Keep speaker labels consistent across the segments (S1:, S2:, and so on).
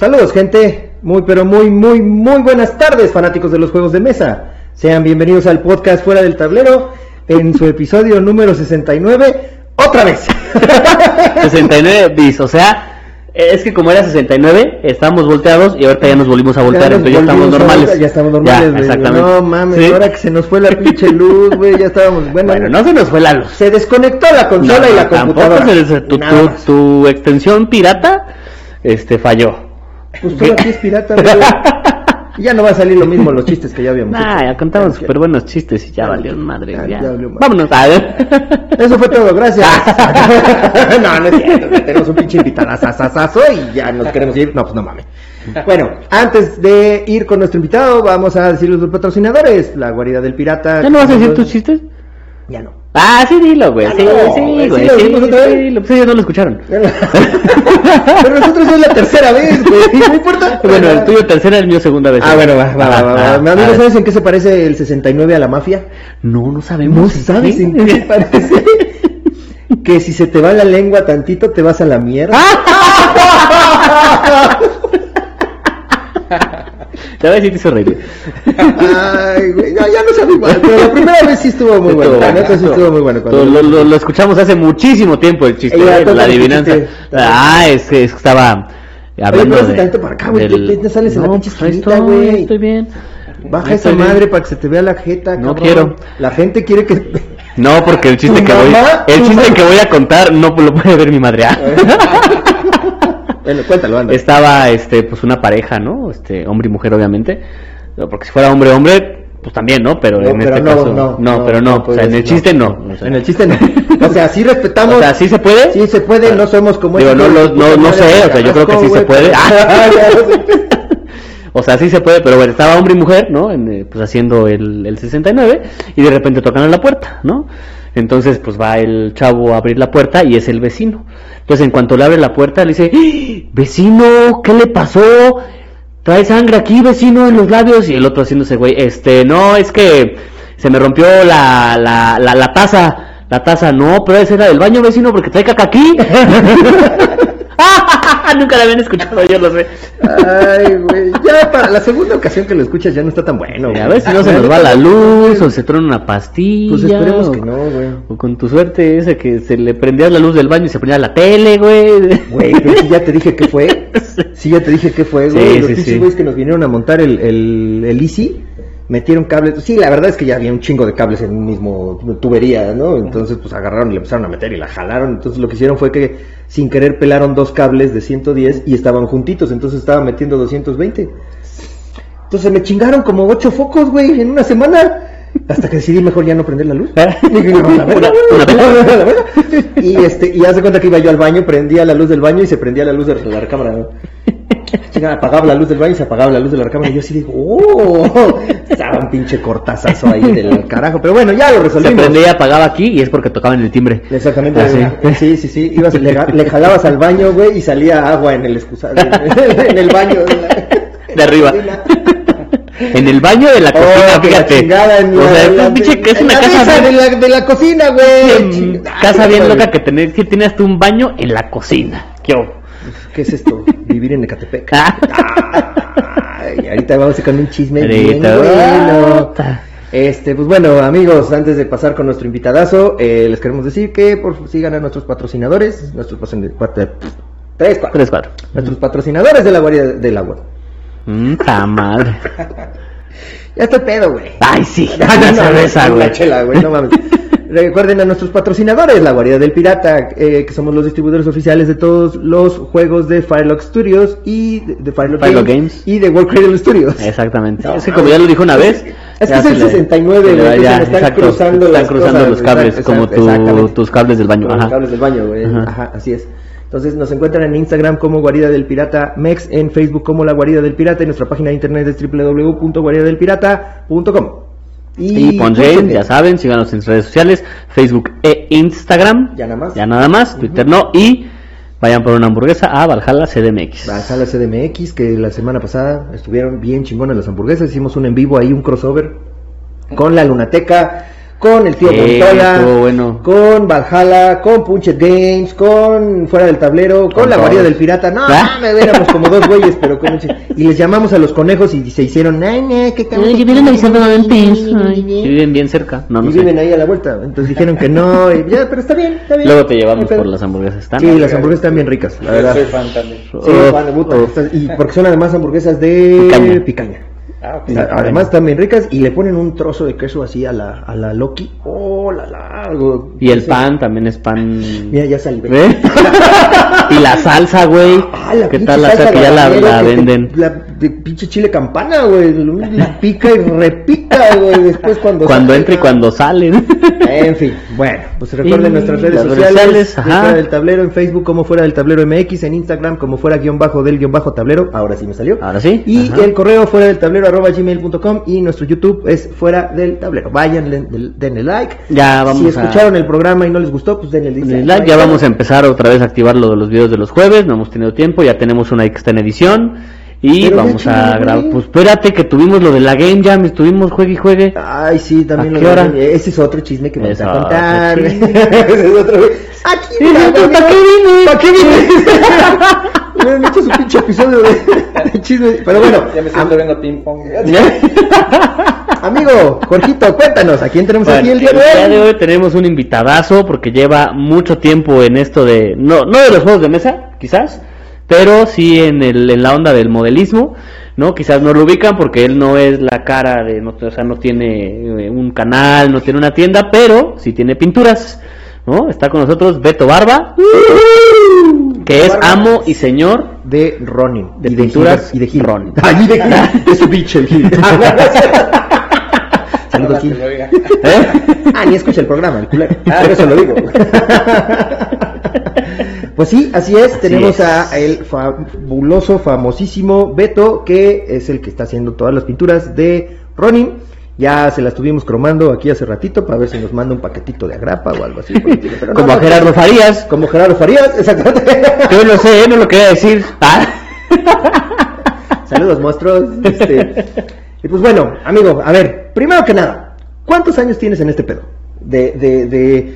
S1: Saludos gente, muy pero muy muy muy buenas tardes fanáticos de los juegos de mesa. Sean bienvenidos al podcast Fuera del Tablero en su episodio número 69, otra vez.
S2: 69 bis, o sea, es que como era 69, estábamos volteados y ahorita ya nos volvimos a voltear, entonces ya estamos normales.
S1: Ya estamos normales, güey.
S2: exactamente.
S1: No mames,
S2: Sí.
S1: ahora que se nos fue la pinche luz, güey, ya estábamos. Bueno,
S2: Bueno, no se nos fue la luz.
S1: se desconectó la consola
S2: No,
S1: y la
S2: tampoco
S1: computadora.
S2: se des- tu, tu- tu extensión pirata este falló.
S1: Pues todo aquí es pirata, ya no va a salir lo mismo los chistes que ya habíamos
S2: Nah,
S1: hecho.
S2: ya contamos súper buenos chistes y ya valió madre.
S1: Ya,
S2: Ya,
S1: ya valió madre.
S2: Vámonos. A ver.
S1: Eso fue todo, gracias. no, no es cierto, tenemos un pinche invitadazazazazo y ya nos queremos ir. No, pues no mames. Bueno, antes de ir con nuestro invitado, vamos a decir los patrocinadores. La guarida del pirata.
S2: ¿Ya no vas a decir tus chistes?
S1: Ya no.
S2: Ah, sí, dilo, güey.
S1: Ya
S2: Sí,
S1: no,
S2: sí,
S1: güey. ¿sí lo
S2: Sí, sí, ellos no lo escucharon.
S1: Pero nosotros es la tercera vez, güey. No importa.
S2: Bueno, el tuyo tercera, el mío segunda vez.
S1: Ah, bueno, va, va, va, va.
S2: Ah,
S1: Amigo,
S2: a ver.
S1: ¿sabes en qué se parece el 69 a la mafia?
S2: No, no sabemos.
S1: ¿No
S2: ¿en
S1: sabes en qué se parece? que si se te va la lengua tantito, te vas a la mierda.
S2: Te voy a decir que te hizo reír.
S1: Ay, güey, no, ya no sabe igual, pero la primera vez sí estuvo muy bueno. La neta sí estuvo muy bueno. cuando-
S2: Lo, lo- lo escuchamos hace muchísimo tiempo el chiste, la adivinanza.
S1: chiste.
S2: Ah, es que es que estaba
S1: Oye,
S2: hablando
S1: pero
S2: de...
S1: para acá, güey,
S2: del-
S1: te- sales en la
S2: No,
S1: pinche
S2: pues
S1: esquinita,
S2: estoy,
S1: güey.
S2: Estoy bien.
S1: Baja esa
S2: bien.
S1: madre para que se te vea la jeta,
S2: No
S1: cabrón.
S2: quiero.
S1: La gente quiere que...
S2: No, porque el chiste
S1: ¿Tu
S2: que voy, el
S1: ¿Tu
S2: chiste que voy a contar no lo puede ver mi madre. ah.
S1: bueno, cuéntalo, anda.
S2: Estaba, este, pues una pareja, ¿no? Este, hombre y mujer, obviamente. Porque si fuera hombre hombre, pues también, ¿no? Pero
S1: No,
S2: en
S1: pero
S2: este
S1: no,
S2: caso,
S1: no,
S2: no, pero no. o sea, en el chiste no. o sea.
S1: En el chiste no. O sea, sí respetamos.
S2: O sea, ¿sí se puede?
S1: Sí se puede, no somos como
S2: Digo, no,
S1: hijo de
S2: no, no, sé, o sea, yo creo que sí se puede.
S1: pero-
S2: O sea, sí se puede, pero bueno, estaba hombre y mujer, ¿no? En, eh, pues haciendo el, el 69 y de repente tocan a la puerta, ¿no? Entonces, pues va el chavo a abrir la puerta y es el vecino. Entonces, en cuanto le abre la puerta, le dice, ¡Ah! vecino, ¿qué le pasó? Trae sangre aquí, vecino, en los labios. Y el otro haciéndose, güey, este, no, es que se me rompió la, la, la, la taza. La taza, no, pero esa era del baño, vecino, porque trae caca aquí. Nunca la habían escuchado, yo lo sé.
S1: Ay, güey. Ya para la segunda ocasión que lo escuchas ya no está tan bueno.
S2: A ver si no se nos va la luz o se trona una pastilla.
S1: Pues esperemos
S2: o,
S1: que no, güey.
S2: o con tu suerte esa que se le prendía la luz del baño y se ponía la tele, güey.
S1: Güey, pero sí ya te dije qué fue. Sí, ya te dije qué fue, güey.
S2: Sí,
S1: Los
S2: sí, sí.
S1: güeyes que nos vinieron a montar el, el, el Easy, metieron cables. Sí, la verdad es que ya había un chingo de cables en un mismo tubería, ¿no? Entonces, pues agarraron y le empezaron a meter y la jalaron. Entonces, lo que hicieron fue que sin querer pelaron dos cables de 110 y estaban juntitos. Entonces, estaba metiendo 220. Entonces, me chingaron como ocho focos, güey, en una semana. Hasta que decidí mejor ya no prender la luz. Y este, y hace cuenta que iba yo al baño, prendía la luz del baño y se prendía la luz de la recámara, ¿no? Apagaba la luz del baño y se apagaba la luz de la recámara. Y yo así digo, ¡oh! Estaba un pinche cortazazo ahí del carajo. Pero bueno, ya lo
S2: Se
S1: resolvimos.
S2: prendía y apagaba aquí y es porque tocaban el timbre.
S1: Exactamente.
S2: Ah, sí.
S1: sí, sí, sí. Ibas, le, le jalabas al baño, güey, y salía agua en el excusado, en el baño. De, la-
S2: De arriba. En el baño de la cocina,
S1: Oh, la
S2: fíjate.
S1: en
S2: o
S1: la-
S2: sea,
S1: en la-
S2: pinche, que es una casa
S1: mesa
S2: bien,
S1: de la, de la cocina, güey.
S2: casa bien loca que tener, que tienes tú un baño en la cocina. ¿Qué
S1: es esto? Vivir en Ecatepec.
S2: Ah.
S1: Ay, ahorita vamos a con un chisme bien bueno. Este, pues bueno, amigos, antes de pasar con nuestro invitadazo, eh, les queremos decir que por sigan a nuestros patrocinadores, nuestros patrocin- pat- tres, cuatro.
S2: Tres, cuatro.
S1: nuestros patrocinadores de la guardia del agua.
S2: Mm, ta madre.
S1: Ya estoy pedo, güey.
S2: Ay, sí. La
S1: no,
S2: cerveza, güey.
S1: la chela, güey, no mames. Recuerden a nuestros patrocinadores, la Guardia del Pirata, eh, que somos los distribuidores oficiales de todos los juegos de Firelock Studios y de, de Firelock,
S2: Firelock
S1: Games,
S2: Games.
S1: y de World Cradle Studios.
S2: Exactamente.
S1: No,
S2: es que como ya lo dijo una vez.
S1: Es que
S2: ya
S1: es el
S2: se le-
S1: 69,
S2: se le-
S1: güey,
S2: ya,
S1: se están
S2: exacto,
S1: cruzando
S2: están
S1: las
S2: cruzando
S1: cosas,
S2: los cables,
S1: exacto,
S2: como tu- tus cables del baño.
S1: Como los
S2: Ajá.
S1: cables del baño, güey.
S2: Ajá.
S1: Ajá. así es. Entonces nos encuentran en Instagram como Guarida del Pirata Mex, en Facebook como La Guarida del Pirata y nuestra página de internet es www.guaridadelpirata.com.
S2: Y Ponjail, ya saben, síganos en redes sociales, Facebook e Instagram.
S1: Ya nada más.
S2: Ya nada más, Twitter no. Y vayan por una hamburguesa a Valhalla CDMX.
S1: La sala CDMX, que la semana pasada estuvieron bien chingonas las hamburguesas. Hicimos un en vivo ahí, un crossover con la Lunateca, con el tío Montoya,
S2: bueno.
S1: con Valhalla, con Punchet Games, con Fuera del Tablero, con,
S2: Con
S1: la
S2: todos.
S1: del pirata. No,
S2: ¿Ah?
S1: me éramos como dos güeyes, pero con un chi- Y les llamamos a los conejos y se hicieron, ay, no, qué cabrón.
S2: Ay, viven viven bien cerca. No,
S1: y
S2: no sé.
S1: viven ahí a la vuelta. Entonces dijeron que no, y ya, pero está bien, está bien.
S2: Luego te
S1: No
S2: llevamos por las hamburguesas. ¿están?
S1: Sí, las hamburguesas están bien ricas, la verdad.
S3: soy fan también.
S1: Sí,
S2: Oh,
S1: van de puta,
S2: oh.
S1: y porque son además hamburguesas de
S2: Picaña.
S1: picaña.
S3: Ah, ok.
S1: O sea, además están bien ricas y le ponen un trozo de queso así a la, a la Loki. Oh, la la. algo-
S2: Y el
S1: sí.
S2: pan también es pan.
S1: Mira, ya salí.
S2: ¿Eh? y la salsa, güey.
S1: Ah, la
S2: ¿Qué tal la
S1: salsa
S2: que ya la, la
S1: te-
S2: venden?
S1: La de pinche chile campana, güey. Pica y repica, güey. Después cuando.
S2: Cuando
S1: sale,
S2: entra y cuando salen.
S1: En fin, bueno, pues recuerden nuestras redes sociales, fuera del tablero en Facebook como fuera del tablero MX, en Instagram como fuera guion bajo del guion bajo tablero, ahora sí me salió.
S2: Ahora sí.
S1: Y
S2: Ajá.
S1: el correo fuera del tablero arroba gmail.com y nuestro YouTube es fuera del tablero. Vayan, den- denle like.
S2: Ya vamos
S1: si
S2: a-
S1: escucharon el programa y no les gustó, pues denle
S2: el like, ya vamos a empezar otra vez a activar lo de los videos de los jueves, no hemos tenido tiempo, ya tenemos una que está en edición y
S1: Pero
S2: vamos a grabar. Pues espérate que tuvimos lo de la Game Jam, estuvimos juegue y juegue.
S1: Ay, sí, también
S2: ¿A
S1: lo
S2: qué hora?
S1: de- Ese es otro chisme que me vas a contar. Ese es otro. Aquí,
S2: ¿para qué vine?
S1: ¿Para qué vine? Me han hecho su pinche episodio de chisme. Pero bueno,
S3: Ya me siento viendo ping pong.
S1: amigo, Jorgito, cuéntanos, ¿a quién tenemos
S2: Bueno,
S1: aquí el día
S2: el día
S1: de
S2: de
S1: hoy?
S2: hoy tenemos un invitadazo porque lleva mucho tiempo en esto de, no, no de los juegos de mesa, quizás, pero sí en, el, en la onda del modelismo, ¿no? Quizás no lo ubican porque él no es la cara de, no, o sea, no tiene eh, un canal, no tiene una tienda, pero sí tiene pinturas, ¿no? Está con nosotros Beto Barba, que es amo y señor
S1: De Ronin.
S2: De
S1: y
S2: pinturas,
S1: Gil- y de Gil.
S2: Ronin.
S1: Ay, de Gil. Es su pinche el Gil. Saludos, Gil.
S2: ¿eh?
S1: Ah, ni escucha el programa, el culero. Por eso lo digo. Pues sí, así es. Tenemos
S2: es.
S1: a el fabuloso, famosísimo Beto, que es el que está haciendo todas las pinturas de Ronin. Ya se las estuvimos cromando aquí hace ratito para ver si nos manda un paquetito de agrapa o algo así. pero no,
S2: Como a
S1: no,
S2: Gerardo Farías.
S1: Como Gerardo Farías, exactamente.
S2: Yo lo sé, no lo quería decir. Ah.
S1: Saludos, monstruos. Este, y pues bueno, amigo, a ver, primero que nada, ¿cuántos años tienes en este pedo? De, de, de,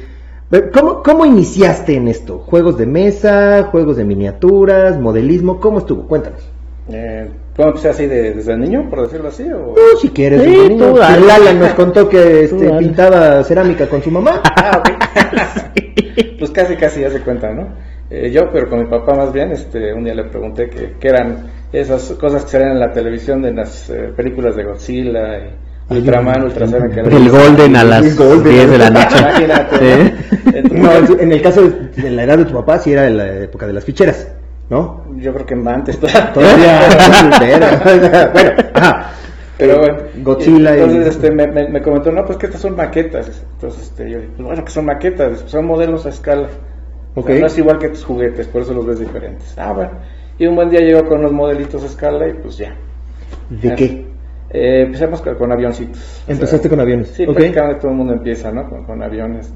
S1: ¿cómo, ¿Cómo iniciaste en esto? ¿Juegos de mesa, juegos de miniaturas, modelismo? ¿Cómo estuvo? Cuéntanos.
S3: Eh, ¿Cómo empecé así de, desde niño, por decirlo así? O...
S1: Si quieres,
S2: Sí,
S1: desde niño.
S2: dale.
S1: Lala nos contó que este, pintaba cerámica con su mamá.
S3: Ah, pues casi, casi ya se cuenta, ¿no? Eh, yo, pero con mi papá más bien, este, un día le pregunté que, qué eran esas cosas que salían en la televisión de las eh, películas de Godzilla y Ultraman,
S1: no,
S3: Ultra Seven, que
S2: El Golden a las
S1: Golden.
S2: 10 de la noche.
S3: Imagínate,
S2: Sí.
S3: ¿no?
S1: En el caso de, de la edad de tu papá, sí era en la época de las ficheras, ¿no?
S3: Yo creo que antes
S1: Todavía. bueno, ajá.
S3: Pero bueno,
S1: Godzilla y-
S3: entonces este, me, me- me comentó, no, pues que estas son maquetas. Entonces este, yo dije, pues bueno, que son maquetas, son modelos a escala. O sea,
S1: Ok.
S3: no es igual que tus juguetes, por eso los ves diferentes. Ah, bueno. Y un buen día llegó con unos modelitos a escala y pues ya.
S1: ¿De qué?
S3: Eh, empezamos con, con avioncitos. O
S1: Empezaste
S3: sea,
S1: con aviones.
S3: Sí,
S1: ok.
S3: prácticamente todo el mundo empieza, ¿no? Con, con aviones.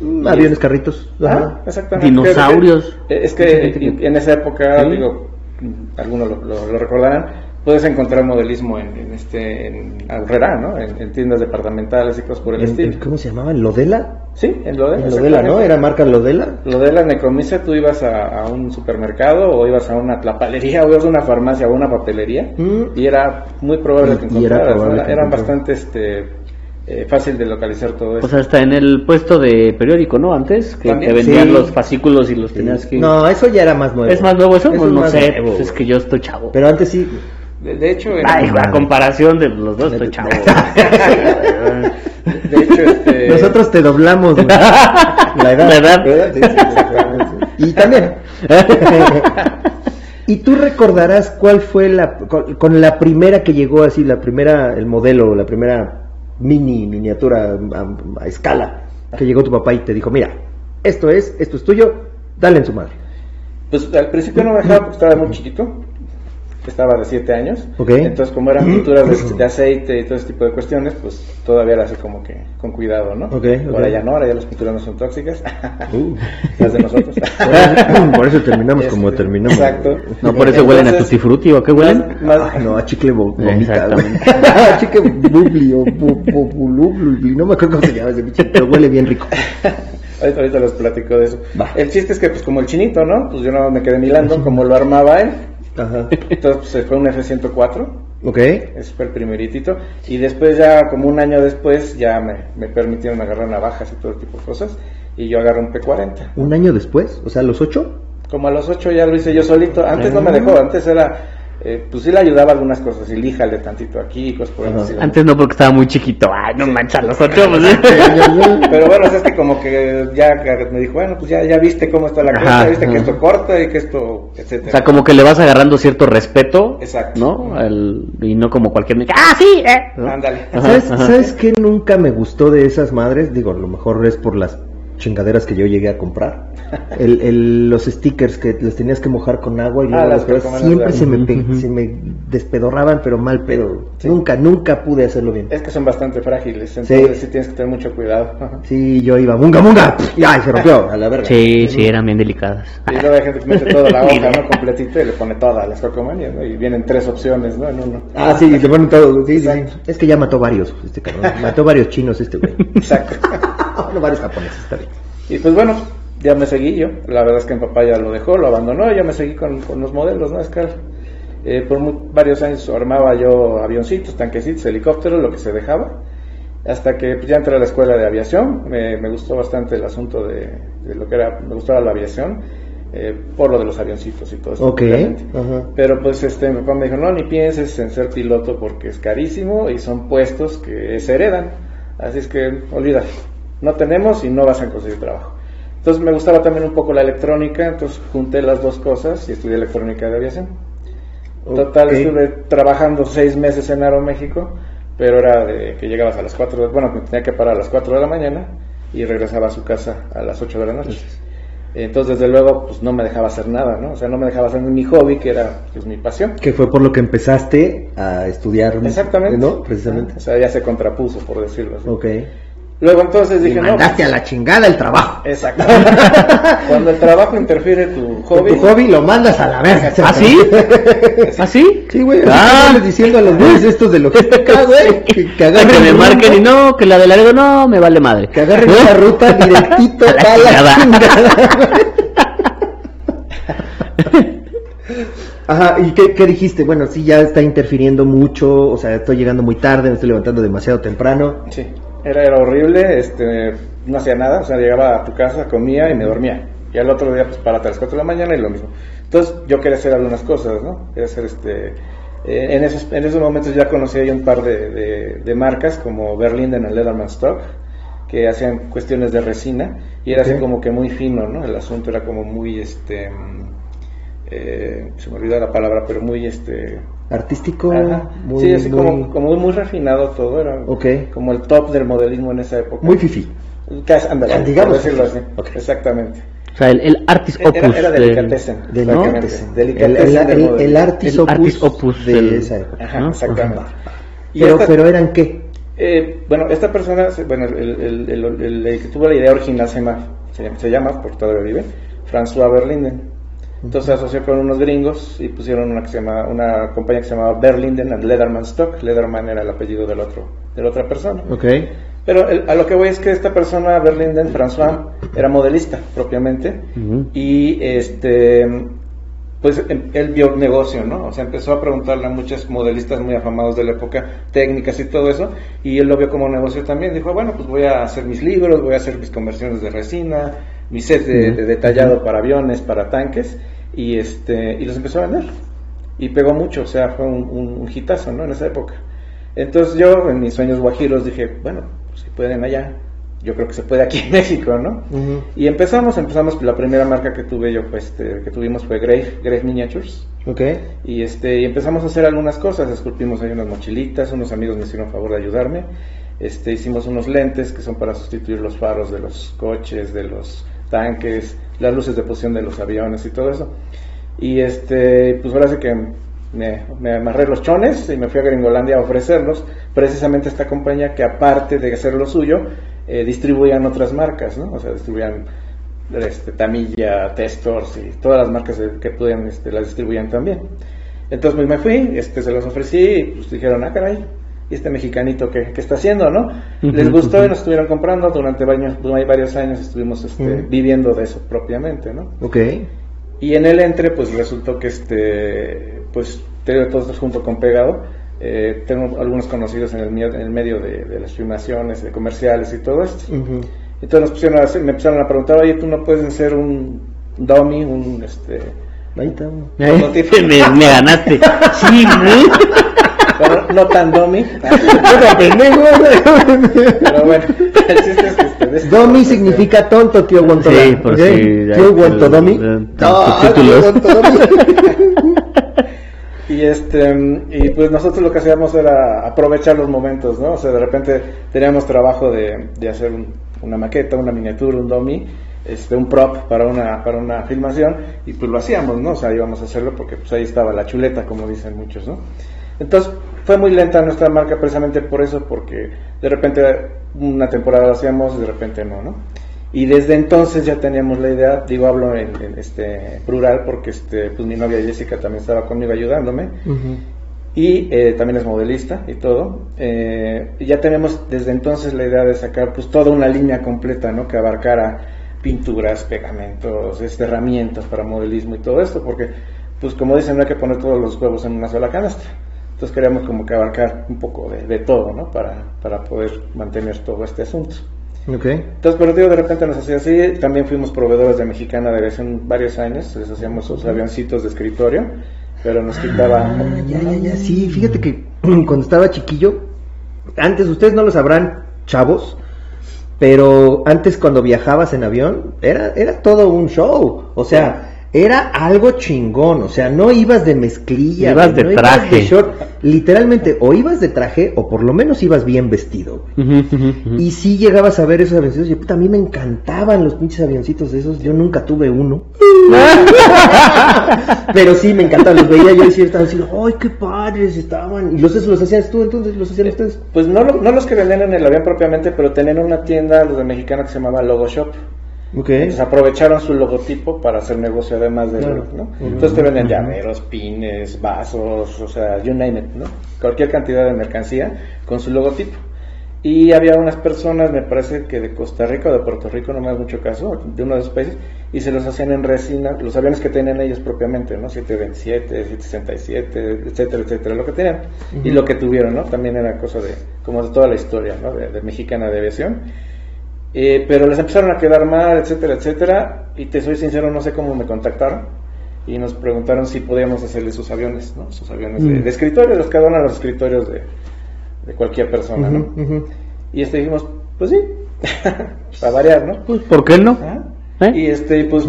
S1: Mm, Aviones, carritos.
S3: Ah,
S1: Ajá.
S3: exactamente.
S2: Dinosaurios.
S3: Eh, Es que
S1: que-
S3: en esa época,
S2: Sí.
S3: digo, algunos lo, lo- lo recordarán, puedes encontrar modelismo en, en este en Aurrera, ¿no? En, en tiendas departamentales y cosas por el
S1: En-
S3: estilo.
S1: ¿Cómo se llamaban? ¿Lodela?
S3: Sí, en Lodela.
S1: En Lodela, ¿no? ¿Era marca Lodela?
S3: Lodela Necromisa, tú ibas a, a un supermercado o ibas a una tlapalería o ibas a una farmacia o una papelería
S1: Mm.
S3: y era muy probable que
S1: Y- era
S3: encontraras. ¿no?
S1: probable que
S3: Eran bastante este, eh, fácil de localizar todo eso.
S2: O sea, hasta en el puesto de periódico, ¿no? Antes, que
S3: También.
S2: te vendían
S1: Sí.
S2: los fascículos y los tenías que...
S1: No, eso ya era más nuevo.
S2: ¿Es más nuevo eso?
S1: Eso
S2: Pues
S1: es
S2: no
S1: más
S2: sé,
S1: nuevo,
S2: pues es que yo estoy chavo.
S1: Pero antes sí.
S3: De, de hecho,
S2: Ay, a comparación de los dos estoy chavo.
S3: de hecho este,
S1: Nosotros te doblamos, güey. La edad.
S2: La edad.
S1: ¿verdad? Sí, sí, exactamente. Y también. ¿Y tú recordarás cuál fue la con, con la primera que llegó así, la primera, el modelo, la primera mini miniatura a, a escala que llegó tu papá y te dijo, mira, esto es, esto es tuyo, dale en su madre.
S3: Pues al principio no me dejaba porque estaba muy chiquito. Estaba de 7 años. Entonces, como eran pinturas de, de aceite y todo ese tipo de cuestiones, pues todavía era así como que con cuidado, ¿no? Ahora ya no, ahora ya las pinturas no son tóxicas.
S1: Uh.
S3: las de nosotros.
S1: Por eso terminamos como
S3: Este,
S1: terminamos.
S3: Exacto.
S2: No, por eso huelen a tutti frutti, ¿o qué huelen?
S3: más-
S1: Ah, no, a chicle vomitado. A chicle bubli o no me acuerdo cómo se llama ese bicho, pero huele bien rico.
S3: Ahorita, ahorita les platico de eso.
S1: Va.
S3: El chiste es que, pues, como el chinito, ¿no? Pues yo no me quedé milando como lo armaba él.
S1: Ajá.
S3: Entonces, pues, fue un F-104.
S1: Ok.
S3: Ese fue el primeritito. Y después, ya como un año después, ya me, me permitieron agarrar navajas y todo tipo de cosas. Y yo agarré un P-40.
S1: Un año después, o sea, a los ocho.
S3: Como a los ocho ya lo hice yo solito. Antes no me dejó, antes era. Eh, pues sí le ayudaba algunas cosas. Y líjale tantito aquí, cosas por.
S2: Antes no, porque estaba muy chiquito. Ay, no mancha los ocho. pues,
S3: Pero bueno, es que como que ya me dijo, bueno, pues ya, ya viste cómo está la
S2: Ajá,
S3: cosa, viste que esto corta y que esto, etcétera.
S2: O sea, como que le vas agarrando cierto respeto,
S3: Exacto.
S2: ¿no? Al- y no como cualquier... ¡Ah, sí! eh! ¿no?
S3: Ándale.
S2: Ajá,
S1: ¿Sabes,
S2: ajá.
S1: ¿Sabes qué nunca me gustó de esas madres? Digo, a lo mejor es por las chingaderas que yo llegué a comprar. El, el- los stickers que los tenías que mojar con agua y
S3: Ah,
S1: luego
S3: las calcomanías
S1: siempre se me, pe-
S2: Ujú.
S1: se me despedorraban, pero mal pedo.
S3: Sí.
S1: Nunca, nunca pude hacerlo bien.
S3: Es que son bastante frágiles, entonces sí,
S1: Sí.
S3: tienes que tener mucho cuidado.
S1: Sí, yo iba, munga, munga, y ay, se rompió, a la verga.
S2: Sí, sí, eran bien delicadas.
S3: Y luego hay gente que mete toda la hoja, ¿no? Completita y le pone todas las cocomanías, ¿no? Y vienen tres opciones, ¿no? En uno.
S1: Ah, sí, le ponen todo. Sí, sí, sí. Es que ya mató varios, este cabrón. Mató varios chinos este güey.
S3: Exacto.
S1: no, varios japoneses, está bien.
S3: Y pues bueno, ya me seguí yo. La verdad es que mi papá ya lo dejó, lo abandonó. y Ya me seguí con, con los modelos, ¿no? Escal. Eh, por varios años armaba yo avioncitos, tanquecitos, helicópteros, lo que se dejaba. Hasta que pues, ya entré a la escuela de aviación. Me, me gustó bastante el asunto de, de lo que era, me gustaba la aviación. eh, por lo de los avioncitos y todo eso.
S1: Ok, ajá.
S3: Pero pues este, mi papá me dijo, no, ni pienses en ser piloto porque es carísimo y son puestos que se heredan. Así es que olvídate, no tenemos y no vas a conseguir trabajo. Entonces me gustaba también un poco la electrónica, entonces junté las dos cosas y estudié electrónica de aviación. Total, estuve trabajando seis meses en Aeroméxico, pero era de que llegabas a las 4, de, bueno, me tenía que parar a las 4 de la mañana y regresaba a su casa a las 8 de la noche. Entonces, desde luego, pues no me dejaba hacer nada, ¿no? O sea, no me dejaba hacer mi hobby, que era pues mi pasión.
S1: Que fue por lo que empezaste a estudiar.
S3: Exactamente.
S1: ¿No? Precisamente.
S3: O sea, ya se contrapuso, por decirlo así.
S1: Ok.
S3: Luego entonces
S1: Y
S3: dije, no.
S1: mandaste a la chingada el trabajo.
S3: Exacto. Cuando el trabajo interfiere tu hobby.
S1: Tu hobby lo mandas a la verga.
S2: ¿Ah, sí? ¿Ah, sí?
S1: Sí, güey.
S2: Ah.
S1: diciendo a los güeyes estos de logística, güey. Que, que
S2: que me marquen y no, que la de Laredo no, me vale madre.
S1: Que agarren esa ruta directito
S2: A la
S1: a la
S2: chingada.
S1: chingada. Ajá, ¿y qué, qué dijiste? Bueno, sí, ya está interfiriendo mucho, o sea, estoy llegando muy tarde, me estoy levantando demasiado temprano.
S3: Sí, era, era horrible, este, no hacía nada, o sea, llegaba a tu casa, comía y me dormía. Y al otro día, pues, para a las 4 de la mañana y lo mismo. Entonces, yo quería hacer algunas cosas, ¿no? Quería hacer, este, eh, en, esos, en esos momentos ya conocía yo un par de, de, de marcas como Berlinden y Lederman Stock, que hacían cuestiones de resina, y era así como que muy fino, ¿no? El asunto era como muy, este, eh, se me olvida la palabra, pero muy, este,
S1: Artístico,
S3: Ajá.
S1: muy,
S3: sí, así
S1: muy,
S3: como, como muy refinado todo, era
S1: Ok.
S3: como el top del modelismo en esa época.
S1: muy fifi. Ah, digamos.
S3: por decirlo así.
S1: Ok.
S3: Exactamente.
S2: O sea, el, el artis opus.
S3: Era, era delicatessen.
S1: Delicatessen.
S3: exactamente.
S1: El, el, el- artis
S2: El
S1: opus,
S2: artis opus
S1: de
S2: del-
S1: esa época.
S3: Ajá,
S2: ¿no?
S3: exactamente. Y
S1: Pero,
S3: esta-
S1: pero eran qué?
S3: eh, bueno, esta persona, se- bueno, el, el, el- el- el que tuvo la idea original se llama, se llama, se llama, porque todavía vive, François Berlinden. Entonces se asoció con unos gringos y pusieron una que se llama, una compañía que se llamaba Berlinden and Lederman Stock. Lederman era el apellido del otro, de la otra persona.
S1: Ok.
S3: Pero el- a lo que voy es que esta persona, Berlinden, François, era modelista propiamente. Y este, pues em- él vio negocio, ¿no? O sea, empezó a preguntarle a muchos modelistas muy afamados de la época, técnicas y todo eso, y él lo vio como negocio también. Dijo, bueno, pues voy a hacer mis libros, voy a hacer mis conversiones de resina, mis sets de, de detallado para aviones, para tanques, y este, y los empezó a vender. Y pegó mucho, o sea, fue un, un, un hitazo, ¿no? En esa época. Entonces yo, en mis sueños guajiros, dije, bueno, pues si pueden allá, yo creo que se puede aquí en México, ¿no? Y empezamos, empezamos, la primera marca que tuve yo, pues, este, que tuvimos fue Grave, Grave Miniatures.
S1: Ok.
S3: Y este, y empezamos a hacer algunas cosas, esculpimos ahí unas mochilitas, unos amigos me hicieron favor de ayudarme. Este, hicimos unos lentes que son para sustituir los faros de los coches, de los tanques, las luces de posición de los aviones y todo eso. Y este, pues ahora que me, me amarré los chones y me fui a Gringolandia a ofrecerlos, precisamente esta compañía que aparte de hacer lo suyo, eh, distribuían otras marcas, ¿no? O sea, distribuían este, Tamilla, Testors y todas las marcas que podían, este, las distribuían también. Entonces pues, me fui, este, se los ofrecí y pues dijeron, ah, caray, ¿y este mexicanito qué, qué está haciendo, no? Les gustó y nos estuvieron comprando, durante varios, varios años estuvimos este, viviendo de eso propiamente, ¿no?
S1: Ok.
S3: Y en el entre, pues resultó que este, pues tengo todo esto junto con pegado. Eh, tengo algunos conocidos en el, en el medio de, de las filmaciones, de comerciales y todo esto. Entonces nos pusieron a hacer- me empezaron a preguntar, oye, tú no puedes hacer un dummy, un este,
S1: Ahí está.
S3: Prototipo.
S2: me, me ganaste. Sí, ¿no?
S3: No tan dummy, pero bueno, el chiste es que de
S1: Domi
S3: este,
S1: significa tonto, tío Guantodomi.
S2: Sí, por
S1: ¿ok?
S2: si-
S1: Tío Guantodomi. Ah. Guantodomi.
S3: Y este y pues nosotros lo que hacíamos era aprovechar los momentos, ¿no? O sea, de repente teníamos trabajo de, de hacer un- una maqueta, una miniatura, un dummy, este, un prop para una para una filmación y pues lo hacíamos, ¿no? O sea, íbamos a hacerlo porque pues ahí estaba la chuleta, como dicen muchos, ¿no? Entonces fue muy lenta nuestra marca precisamente por eso, porque de repente una temporada lo hacíamos y de repente no, ¿no? Y desde entonces ya teníamos la idea, digo, hablo en, en, este plural porque este, pues mi novia Jessica también estaba conmigo ayudándome y eh, también es modelista y todo. Eh, ya tenemos desde entonces la idea de sacar pues toda una línea completa, ¿no? Que abarcara pinturas, pegamentos, este, herramientas para modelismo y todo esto, porque pues como dicen no hay que poner todos los huevos en una sola canasta. Entonces queríamos como que abarcar un poco de, de todo, ¿no? Para, para poder mantener todo este asunto.
S1: Ok.
S3: Entonces, pero digo, de repente nos hacía así. También fuimos proveedores de Mexicana de aviación varios años. Les hacíamos sus avioncitos de escritorio, pero nos quitaba.
S1: Ah, ya, ya, ya. Sí, fíjate que cuando estaba chiquillo, antes ustedes no lo sabrán, chavos, pero antes cuando viajabas en avión, era, era todo un show. O sea, era algo chingón. O sea, no ibas de mezclilla.
S2: Ibas
S1: güey,
S2: de
S1: no
S2: traje.
S1: short. Literalmente, o ibas de traje, o por lo menos ibas bien vestido. Y sí llegabas a ver esos avioncitos. Y puta, a mí me encantaban los pinches avioncitos de esos. Yo nunca tuve uno. Pero sí, me encantaban. Los veía yo y estaba así, ¡ay, qué padres estaban! ¿Y los, esos los hacías tú entonces? ¿Los hacían ustedes?
S3: Pues no, lo- no los que vendían en el avión propiamente, pero tenían una tienda, los de Mexicana, que se llamaba Logo Shop.
S1: Ok.
S3: Entonces aprovecharon su logotipo para hacer negocio además de
S1: Claro.
S3: ¿no? Entonces te venden llaveros, pines, vasos, o sea, you name it, ¿no? Cualquier cantidad de mercancía con su logotipo. Y había unas personas, me parece que de Costa Rica o de Puerto Rico, no me hagas mucho caso, de uno de esos países, y se los hacían en resina, los aviones que tenían ellos propiamente, ¿no? 727, 767, etcétera, etcétera, lo que tenían. Y lo que tuvieron, ¿no? También era cosa de, como de toda la historia, ¿no? De, de mexicana de aviación. Eh, pero les empezaron a quedar mal, etcétera, etcétera. Y te soy sincero, no sé cómo me contactaron. Y nos preguntaron si podíamos hacerle sus aviones, ¿no? Sus aviones de,
S1: Mm.
S3: de escritorio, los uno de los escritorios de, de cualquier persona, ¿no? Y este dijimos, pues sí, para variar, ¿no?
S2: Pues, ¿por qué no? ¿Eh?
S3: Y este, pues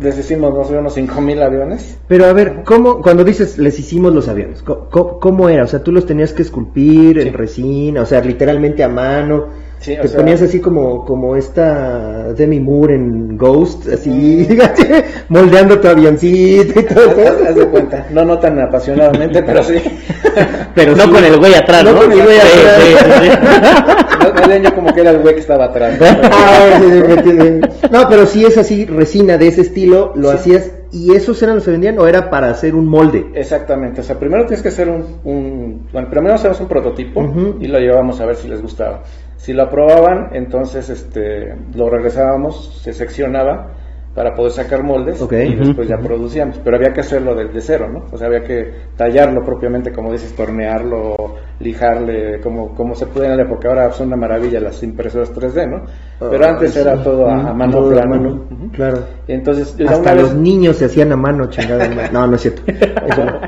S3: les hicimos, no sé, unos 5000 aviones.
S1: Pero a ver, ¿cómo, cuando dices les hicimos los aviones, ¿cómo, cómo- cómo era? O sea, tú los tenías que esculpir
S3: Sí.
S1: en resina, o sea, literalmente a mano.
S3: Sí, o
S1: Te
S3: sea-
S1: ponías así como, como esta Demi Moore en Ghost, así, moldeando tu avioncito y todo
S3: Haz,
S1: eso.
S3: haz de cuenta, no, no tan apasionadamente, pero sí.
S1: Pero
S2: no
S1: sí.
S2: con el güey atrás,
S1: No
S2: ¿no?
S1: con el güey
S2: Sí,
S1: atrás.
S2: sí, sí, sí.
S3: Yo como que era el güey que estaba atrás.
S1: Ah, sí, sí, sí, sí. No, pero si es así, resina de ese estilo, lo
S3: Sí.
S1: hacías, ¿y esos eran los que vendían o era para hacer un molde?
S3: Exactamente, o sea, primero tienes que hacer un, un- bueno, primero hacemos un prototipo y lo llevamos a ver si les gustaba. Si lo aprobaban, entonces este, lo regresábamos, se seccionaba para poder sacar moldes y después ya producíamos, pero había que hacerlo desde cero, ¿no? O sea, había que tallarlo propiamente, como dices, tornearlo, lijarle, como, como se puede en la época. Ahora son una maravilla las impresoras 3D, ¿no? Pero
S1: Ay,
S3: antes
S1: sí.
S3: era todo a, a mano
S1: Todo a
S3: plana.
S1: mano,
S3: Ujú.
S1: Claro.
S3: Y entonces, una
S1: Hasta
S3: vez-
S1: los niños se hacían a mano, chingada. No, no es cierto. Eso no.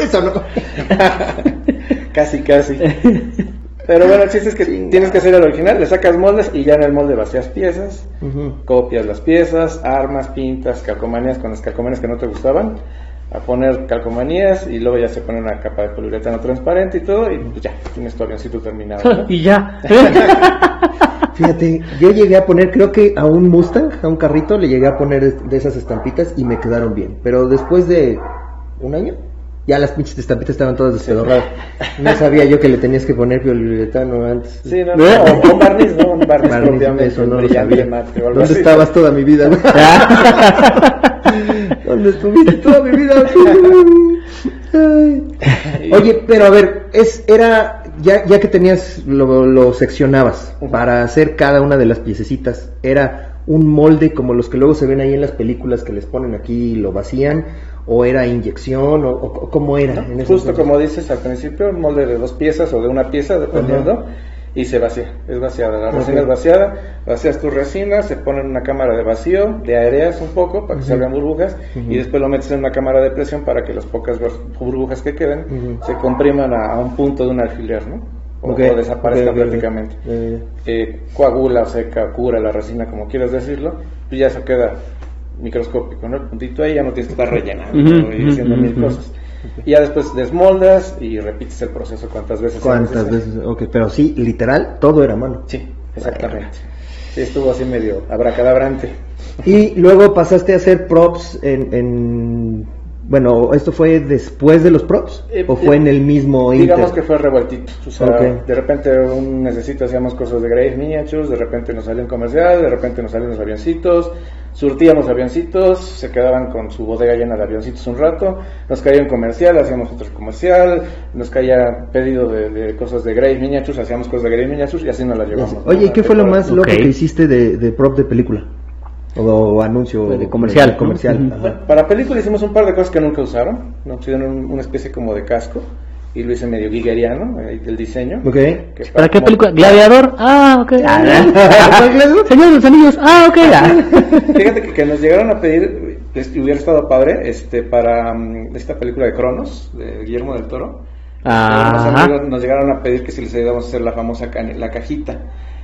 S1: Eso no.
S3: casi, casi. Pero bueno, el chiste es que tienes que hacer el original, le sacas moldes y ya en el molde vacías piezas,
S1: Ujú.
S3: copias las piezas, armas, pintas, calcomanías con las calcomanías que no te gustaban, a poner calcomanías y luego ya se pone una capa de poliuretano transparente y todo y pues ya, tienes tu avioncito terminado. ¿no?
S2: y ya.
S1: Fíjate, yo llegué a poner, creo que a un Mustang, a un carrito, le llegué a poner de esas estampitas y me quedaron bien. Pero después de un año. Ya las pinches estampitas estaban todas despedorradas. No sabía yo que le tenías que poner poliuretano antes.
S3: Sí, no, no, o, o barniz, ¿no? Un barniz
S1: Barniz,
S3: propiamente,
S1: eso no lo sabía.
S3: mate
S1: ¿Dónde
S3: así.
S1: estabas toda mi vida? ¿Dónde estuviste toda mi vida? Ay. Oye, pero a ver, es era ya ya que tenías lo, lo seccionabas para hacer cada una de las piececitas, era un molde como los que luego se ven ahí en las películas que les ponen aquí y lo vacían o era inyección o, o- cómo era en
S3: Justo como dices al principio, un molde de dos piezas o de una pieza, dependiendo, y se vacía, es vaciada. La resina es vaciada, vacías tu resina, se pone en una cámara de vacío, de aireas un poco para que salgan burbujas, y después lo metes en una cámara de presión para que las pocas bur- burbujas que queden se compriman a, a un punto de un alfiler, ¿no? O,
S1: Ok,
S3: o desaparezcan
S1: ok, ok, ok.
S3: prácticamente.
S1: Eh,
S3: eh, coagula, seca, cura la resina, como quieras decirlo, y ya eso queda microscópico, ¿no? El puntito ahí ya no tienes que estar rellenando y haciendo mil cosas. Y ya después desmoldas y repites el proceso cuantas veces sea
S1: ¿Cuántas
S3: necesario.
S1: veces? Ok, pero sí, literal, todo era mano.
S3: Sí, exactamente. Sí, estuvo así medio abracadabrante.
S1: Y luego pasaste a hacer props en, en- bueno, ¿esto fue después de los props?
S3: Eh,
S1: ¿O fue
S3: eh,
S1: en el mismo
S3: Digamos
S1: Inter?
S3: que fue revueltito. O sea,
S1: Ok.
S3: de repente un necesito hacíamos cosas de Grave Miniatures, de repente nos salió un comercial, de repente nos salían los avioncitos, surtíamos avioncitos, se quedaban con su bodega llena de avioncitos un rato, nos caía un comercial, hacíamos otro comercial, nos caía pedido de, de cosas de Grave Miniatures, hacíamos cosas de Grave Miniatures y así nos las llevamos.
S1: Oye, ¿y qué fue lo más
S3: loco?
S1: que hiciste de, de prop de película? O, o anuncio
S2: De comercial, ¿no?
S1: comercial.
S3: Bueno, para película hicimos un par de cosas que nunca usaron, nos pusieron un- una especie como de casco y lo hice medio guigueriano, eh, el diseño. Que
S2: ¿Para qué película? ¿Gladiador? Ah, ok.
S1: Ah,
S2: Señor de los Anillos? Ah, ok. Ah.
S3: Fíjate que, que nos llegaron a pedir, este, hubiera estado padre, este, para mm, esta película de Cronos, de Guillermo del Toro. Amigos nos llegaron a pedir que si les ayudamos a hacer la famosa ca- la cajita.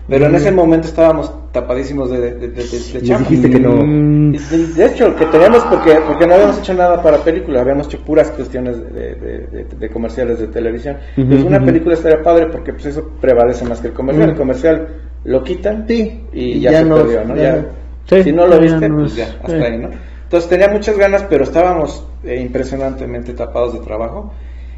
S3: Pero en ese momento estábamos tapadísimos de, de, de, de- chamba.
S1: dijiste que no.
S2: Mm,
S3: de- de hecho, que teníamos, porque, porque no habíamos hecho nada para película, habíamos hecho puras cuestiones de, de- de- de comerciales de televisión.
S2: Ujú,
S3: pues una
S2: ujú.
S3: película estaría padre porque pues eso prevalece más que el comercial.
S1: Ujú.
S3: El comercial lo quitan
S1: Sí,
S3: y,
S1: y
S3: ya,
S1: ya
S3: se
S1: no-
S3: perdió, ¿no?
S1: ya
S3: Ya-.
S2: Sí,
S3: si no lo
S2: ya
S3: viste,
S2: no
S3: pues
S2: es-
S3: ya, hasta
S2: sí.
S3: ahí, ¿no? Entonces tenía muchas ganas, pero estábamos eh, impresionantemente tapados de trabajo.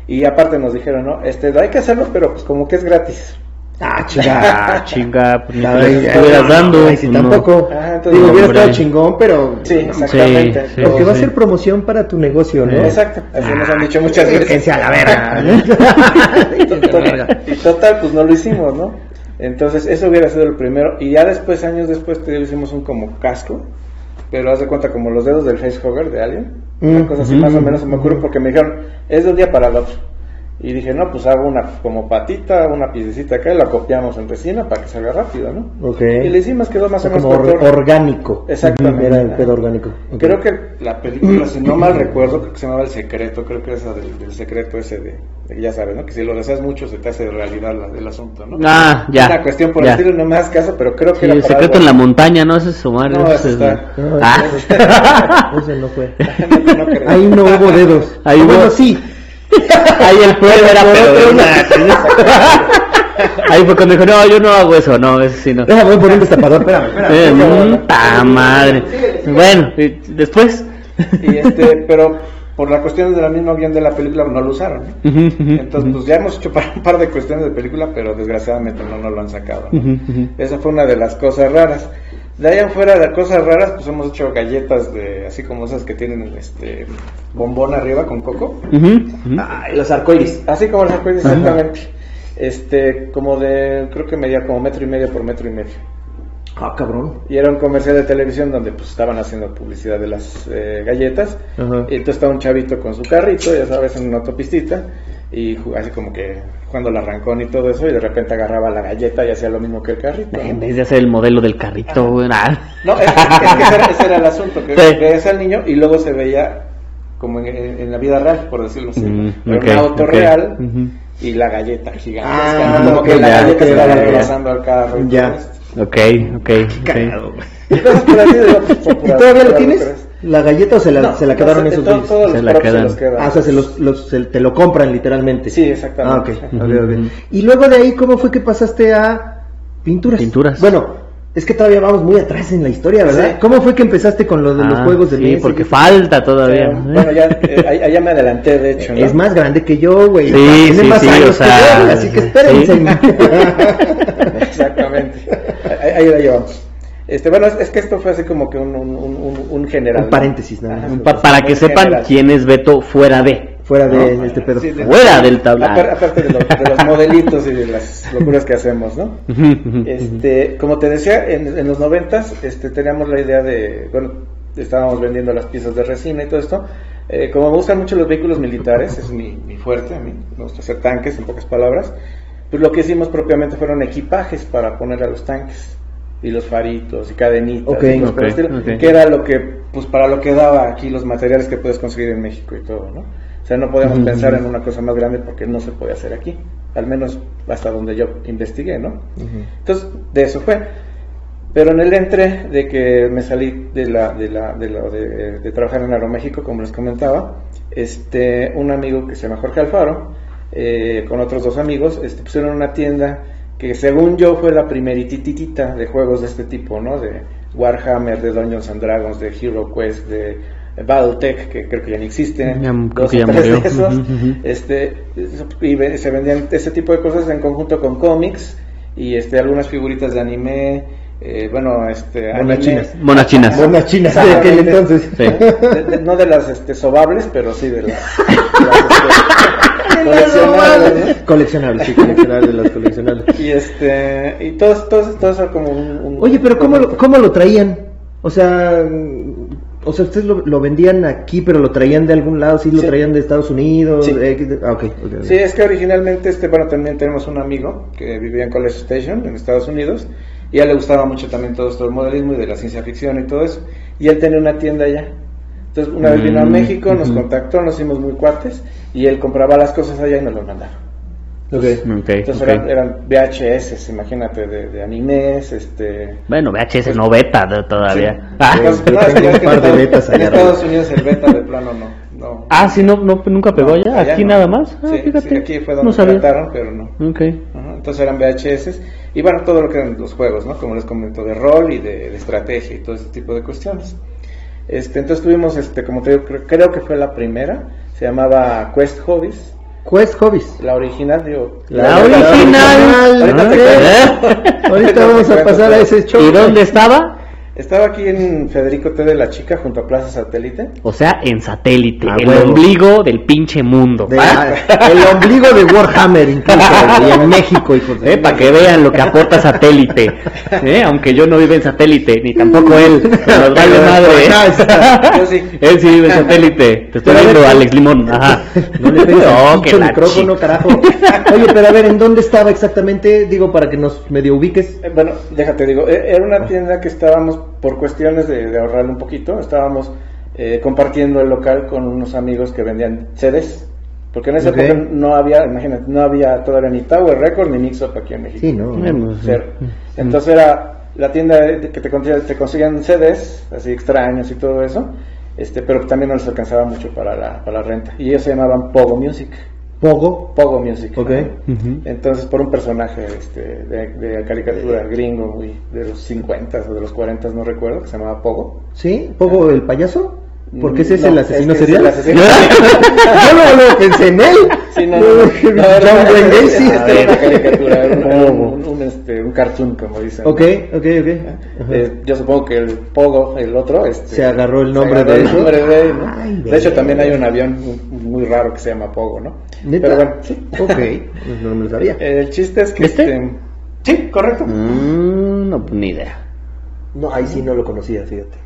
S3: Y aparte nos dijeron, ¿no? Este, hay que hacerlo, pero pues como que es gratis.
S1: Ah, chinga.
S2: Ah, chinga, pues
S1: Ay,
S2: les
S1: ay,
S2: estuvieras dando.
S1: ay, sí,
S2: no.
S1: tampoco.
S3: Ah, entonces,
S1: Digo, hubiera estado chingón, pero.
S3: Sí,
S1: no,
S3: exactamente.
S2: sí,
S1: Porque va a ser promoción para tu negocio, ¿no?
S2: Sí.
S3: Exacto, así nos han dicho muchas veces.
S1: A la verga.
S3: Y total, pues no lo hicimos, ¿no? Entonces, eso hubiera sido el primero. Y ya después, años después, te hicimos un como casco. Pero haz de cuenta como los dedos del facehugger de Alien. Una
S1: Mm,
S3: cosa así
S2: mm,
S3: más o menos se me ocurre porque me dijeron, es de un día para el otro. Y dije, no, pues hago una como patita, una piececita acá y la copiamos en resina para que salga rápido, ¿no?
S1: Ok.
S3: Y le hicimos, quedó más o menos
S1: como or- orgánico.
S3: Exactamente.
S1: Era el pedo orgánico.
S3: Creo que la película, si no mal recuerdo, creo que se llamaba El Secreto, creo que esa del, del secreto ese de, de- ya sabes, ¿no? Que si lo deseas mucho se te hace realidad la- el asunto, ¿no?
S2: Ah, ya.
S3: Una cuestión por
S2: ya.
S3: el estilo, no me hagas caso, pero creo que
S2: Sí,
S3: era
S2: el secreto
S3: algo
S2: en la montaña, ¿no? Ese es Omar.
S3: No,
S2: ese
S3: ese
S2: es-
S3: está-
S1: No,
S2: Ah.
S1: ese no fue.
S3: No, no creo.
S1: Ahí no hubo dedos.
S2: Ahí
S1: bueno,
S2: hubo-
S1: sí.
S2: Ahí el prueba era, pero de una- Ahí fue cuando dijo, no, yo no hago eso, no, eso sí no.
S1: Déjame voy por un destapador, espérame, espérame.
S2: Eh, ta madre. Bueno, y después.
S3: Y este, pero por la cuestión de la misma guion de la película no lo usaron. ¿no?
S2: Ujú,
S3: Entonces, pues ya hemos hecho para un par de cuestiones de película, pero desgraciadamente no nos lo han sacado. ¿no? Esa fue una de las cosas raras. De en fuera de cosas raras, pues hemos hecho galletas de, así como esas que tienen este bombón arriba con coco.
S2: Ujú.
S1: Ay, los arcoíris.
S3: Así como las arcoíris, exactamente. Este, como de, creo que medía como metro y medio por metro y medio.
S1: Ah, cabrón.
S3: Y era un comercial de televisión donde pues estaban haciendo publicidad de las eh, galletas. Y entonces estaba un chavito con su carrito, ya sabes, en una autopistita. Y así como que jugando al arrancón y todo eso. Y de repente agarraba la galleta y hacía lo mismo que el carrito. ¿no?
S2: En vez de hacer el modelo del carrito, nada.
S3: No, es, es que ese era, ese era el asunto, que
S2: Sí.
S3: veías al niño y luego se veía como en, en- la vida real, por decirlo así.
S2: Mm,
S3: Pero
S2: ok,
S3: un auto
S2: ok.
S3: real
S2: Ujú.
S3: y la galleta gigante.
S1: Ah,
S3: como que la
S2: ya,
S3: galleta
S2: ya, ya.
S3: rebasando al carro.
S1: Ya.
S2: Ok, ok,
S1: Cagado,
S2: ok.
S1: güey.
S3: Y cosas por así
S1: ¿Y todavía lo tienes? ¿La galleta o se la,
S3: No,
S1: se la
S3: no,
S1: quedaron
S3: se-
S1: esos
S3: to-
S1: güeyes?
S3: Todos
S2: Se
S3: los
S2: la
S3: se
S2: quedan.
S3: los quedan.
S1: Ah, o sea, se los, los- se- te lo compran literalmente.
S3: Sí, exactamente.
S1: Ah, ok.
S2: Ujú,
S1: ok, ok.
S2: ujú.
S1: Y luego de ahí, ¿cómo fue que pasaste a pinturas?
S2: Pinturas.
S1: Bueno, Es que todavía vamos muy atrás en la historia, ¿verdad?
S3: Sí.
S1: ¿Cómo fue que empezaste con lo de los
S2: Ah,
S1: juegos de
S2: sí,
S1: mesa?
S2: porque falta todavía.
S3: Bueno, ya, eh, allá me adelanté, de hecho, ¿no?
S1: Es más grande que yo, güey.
S2: Sí,
S1: Tiene
S2: sí,
S1: más
S2: sí,
S1: años
S2: o sea,
S1: que yo, así que espérense.
S3: Exactamente. Ahí, ahí la llevamos. Este, bueno, es, es que esto fue así como que un, un, un, un- un general.
S1: Un paréntesis, nada.
S2: Pa- para que sepan
S3: general.
S2: quién es Beto fuera de.
S1: Fuera de este pedo.
S3: sí, de-
S2: Fuera del.
S3: Apar- Aparte de, lo- de los modelitos y de las locuras que hacemos, ¿no? Este, como te decía, en, en los noventas este, teníamos la idea de, bueno, estábamos vendiendo las piezas de resina y todo esto. Eh, como me gustan mucho los vehículos militares, es mi, mi fuerte, a mí me gusta hacer tanques, en pocas palabras, pues lo que hicimos propiamente fueron equipajes para poner a los tanques y los faritos y cadenitas y estilo, que era lo que, pues para lo que daba aquí los materiales que puedes conseguir en México y todo, ¿no? O sea, no podíamos
S2: Ujú.
S3: pensar en una cosa más grande porque no se puede hacer aquí, al menos hasta donde yo investigué, ¿no? Entonces, de eso fue. Pero en el entre de que me salí de la, de la, de, la- de- de trabajar en Aeroméxico, como les comentaba, este, un amigo que se llama Jorge Alfaro, eh, con otros dos amigos, este, pusieron una tienda que según yo fue la primerititita de juegos de este tipo, ¿no? De Warhammer, de Dungeons and Dragons, de Hero Quest, de Battletech, que creo que ya ni existe,
S2: Ya, creo
S3: dos
S2: ya
S3: tres
S2: murió.
S3: de esos, este, y se vendían ese tipo de cosas en conjunto con cómics y este, algunas figuritas de anime, eh, bueno, este,
S1: Monas
S3: anime-
S1: chinas.
S2: Monas chinas.
S1: Monas chinas de aquel entonces.
S2: Sí.
S3: De- de- no de las este, sobables, pero sí de las, de las, este, coleccionables, ¿no?
S1: Coleccionables, sí, coleccionables de las coleccionables.
S3: Y este, y todo, todo, todo eso como un, un-
S1: Oye, pero ¿cómo lo, cómo lo traían? O sea, o sea, ustedes lo, lo vendían aquí, pero lo traían de algún lado, sí lo
S3: Sí.
S1: traían de Estados Unidos.
S3: Sí.
S1: eh, ah, ok, ok, ok.
S3: Sí, es que originalmente, este, bueno, también tenemos un amigo que vivía en College Station, en Estados Unidos, y a él le gustaba mucho también todo esto del modelismo y de la ciencia ficción y todo eso, y él tenía una tienda allá. Entonces, una vez vino a
S2: Mm,
S3: México, nos contactó, nos hicimos muy cuates, y él compraba las cosas allá y nos las mandaron.
S1: Ok.
S2: Ok,
S3: Entonces eran, eran VHS, imagínate, de, de animes, este...
S2: Bueno, VHS no beta de- todavía.
S3: Sí.
S2: Ah,
S1: yo
S3: no, es que-
S1: un par
S3: en
S1: de
S3: Estados-
S1: betas
S3: En
S1: allá
S3: Estados
S1: arriba.
S3: Unidos el beta de plano no. no.
S2: ah, sí, no, no, nunca pegó
S3: No,
S2: allá.
S3: allá
S2: Aquí
S3: no.
S2: nada más. Ah,
S3: Sí,
S2: fíjate.
S3: sí, aquí fue
S2: no
S3: donde trataron, pero no. Ajá, Entonces eran VHS y bueno, todo lo que eran los juegos, ¿no? Como les comento, de rol y de, de estrategia y todo ese tipo de cuestiones. Este, entonces tuvimos, este, como te digo, creo, creo que fue la primera, se llamaba Quest Hobbies,
S1: Quest Hobbies.
S3: la original, digo.
S2: La original.
S3: Ahorita te
S2: ¿Eh?
S1: Ahorita vamos a pasar a ese show.
S2: ¿Y dónde estaba?
S3: Estaba aquí en Federico T de la Chica, junto a Plaza Satélite.
S2: O sea, en satélite,
S1: Ah,
S2: el ombligo del pinche mundo.
S1: De-
S2: ¿va?
S1: el ombligo de Warhammer, incluso, y en México, hijos de-
S2: Eh, para que vean lo que aporta satélite. Eh, aunque yo no vivo en satélite, ni tampoco él. Nos vale madre.
S3: Yo sí.
S2: Él sí vive en satélite. Te estoy
S1: Pero ver,
S2: viendo,
S1: ¿qué-
S2: Alex Limón. Ajá.
S1: No le pegues al
S2: No, que la
S1: micrófono, carajo. Oye, pero a ver, ¿en dónde estaba exactamente? Digo, para que nos medio ubiques.
S3: Eh, Bueno, déjate digo, e- era una tienda que estábamos, por cuestiones de, de ahorrarle un poquito, estábamos eh, compartiendo el local con unos amigos que vendían CDs. Porque en esa
S1: Ok.
S3: época no había, imagínate, no había todavía ni Tower Record ni Mix Up aquí en México.
S1: Sí, ¿no?
S2: Sí.
S3: Cero. Entonces era la tienda que te, conseguían- te conseguían CDs, así extraños y todo eso, este, pero también no les alcanzaba mucho para la, para la renta. Y ellos se llamaban Pogo Music.
S1: Pogo.
S3: Pogo Music.
S1: Ok.
S3: ¿no?
S2: Ujú.
S3: Entonces, por un personaje este, de, de caricatura gringo de los 50 o de los 40, no recuerdo, que se llamaba Pogo.
S1: ¿Sí? ¿Pogo el payaso? Porque ese es
S3: No,
S1: el asesino
S3: es que es
S1: serial.
S3: el asesino.
S1: Yo no lo pensé en él.
S3: Sí, no, no, no, no, un, este, cartoon, como dicen.
S1: Ok, ok, ok. Ajá.
S3: Eh, yo supongo que el Pogo, el otro, este,
S1: Se agarró el nombre
S3: agarró
S1: de
S3: el
S1: eso.
S3: nombre de él, ¿no?
S1: Ay,
S3: de hecho, también hay un avión muy, raro que se llama Pogo, ¿no?
S1: ¿Neta?
S3: Pero bueno, sí.
S1: Ok, no me lo sabía.
S3: El chiste es que...
S2: ¿Este?
S3: Este, sí, correcto.
S2: Mm, no, pues ni idea.
S1: No, ahí sí no lo conocía, fíjate.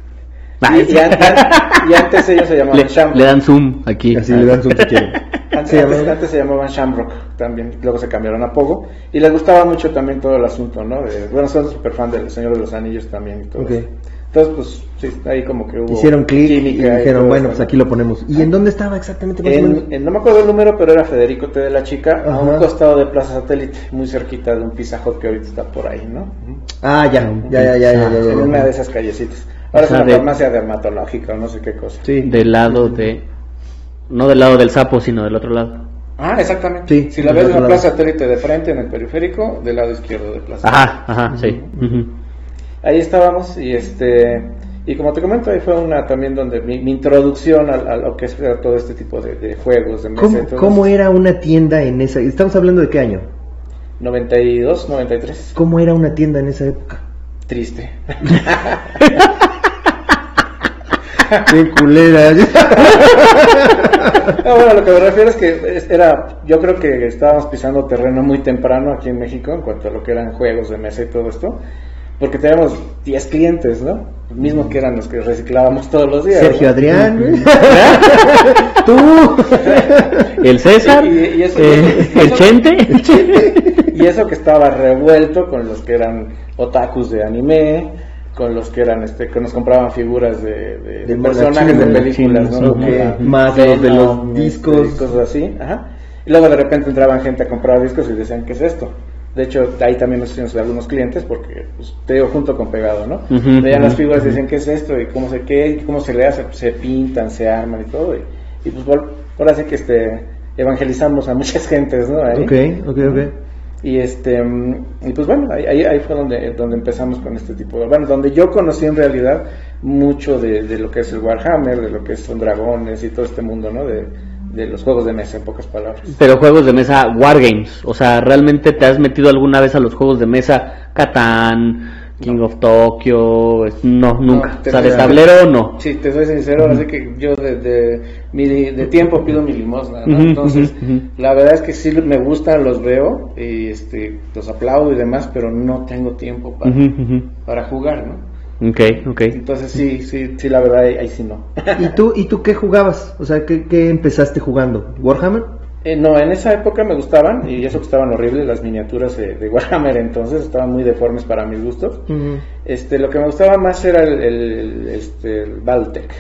S3: Y, y an- an- y antes ellos se llamaban
S2: le,
S3: Shamrock.
S2: le dan zoom aquí.
S1: Así le dan zoom si quieren.
S3: Antes,
S1: Se
S3: antes-
S1: llamaban-
S3: antes se llamaban Shamrock también, luego se cambiaron a Pogo. Y les gustaba mucho también todo el asunto, ¿no? De- bueno, son súper fan del Señor de los Anillos también y todo.
S1: Ok.
S3: eso. Entonces, pues sí, ahí como que hubo.
S1: Hicieron clic y dijeron, bueno, pues aquí lo ponemos. ¿Y en dónde estaba exactamente?
S3: En, en- no me acuerdo el número, pero era Federico T de la Chica, a un
S1: Ajá.
S3: costado de Plaza Satélite, muy cerquita de un Pizza Hut que ahorita está por ahí, ¿no?
S1: Ah, ya, ya, ya, ya, ya, ya, ya,
S3: En
S1: ya.
S3: una de esas callecitas. Ahora
S2: O sea,
S3: es una
S2: de-
S3: farmacia dermatológica o no sé qué cosa.
S1: Sí.
S2: Del lado de. No del lado del sapo, sino del otro lado.
S3: Ah, exactamente.
S1: Sí,
S3: si la ves en la
S1: lado.
S3: Plaza Satélite de frente en el periférico, del lado izquierdo de Plaza
S2: Ajá, ajá, sí.
S3: Ahí estábamos y este y como te comento ahí fue una también donde mi, mi introducción a, a lo que es todo este tipo de, de juegos de mesa
S1: ¿Cómo, cómo era una tienda en esa? Estamos hablando de qué año.
S3: 92 93
S1: ¿Cómo era una tienda en esa época?
S3: triste
S1: Qué culera.
S3: Ah, bueno, lo que me refiero es que era, yo creo que estábamos pisando terreno muy temprano aquí en México en cuanto a lo que eran juegos de mesa y todo esto, porque teníamos 10 clientes, ¿no? Mismos que eran los que reciclábamos todos los días.
S1: Sergio
S3: ¿no?
S1: Adrián. Tú.
S2: El César,
S3: Y- y eso-
S2: eh, el Chente.
S3: Y eso que estaba revuelto con los que eran otakus de anime, con los que eran, este, que nos compraban figuras de, de- de
S1: De
S3: personajes de películas, ¿no?
S2: chinos,
S1: Más los de los discos.
S3: este, cosas así, ajá. Y luego de repente entraban gente a comprar discos y decían, ¿qué es esto? De hecho, ahí también nos hicimos algunos clientes porque, pues, te digo, junto con pegado, ¿no? Veían las figuras y decían, ¿qué es esto? Y cómo se, qué, cómo se le hace, Pues, se pintan, se arman y todo. Y, y pues, por- ahora sí que este, evangelizamos a muchas gentes, ¿no? Ahí.
S1: Ok, ok, ok.
S3: Y este y pues bueno, ahí, ahí fue donde, donde empezamos con este tipo de... Bueno, donde yo conocí en realidad mucho de, de lo que es el Warhammer, de lo que son dragones y todo este mundo, ¿no? De, de los juegos de mesa, en pocas palabras.
S2: Pero juegos de mesa Wargames. O sea, ¿realmente te has metido alguna vez a los juegos de mesa Catán, King of Tokyo? Es- No, nunca.
S3: No,
S2: o sea, de tablero no.
S3: Sí, te soy sincero, así que yo de, de, mi, de tiempo pido mi limosna, Entonces, la verdad es que sí me gustan, los veo, y este, los aplaudo y demás, pero no tengo tiempo para, para jugar, ¿no?
S2: Ok, ok.
S3: Entonces sí, sí, sí, la verdad ahí, ahí sí no.
S1: ¿Y tú, ¿Y tú qué jugabas? O sea, ¿qué, qué empezaste jugando? ¿Warhammer?
S3: Eh, no, en esa época me gustaban, y eso que estaban horribles las miniaturas de, de Warhammer entonces, estaban muy deformes para mis gustos. Este, lo que me gustaba más era el, el, este, el Battletech.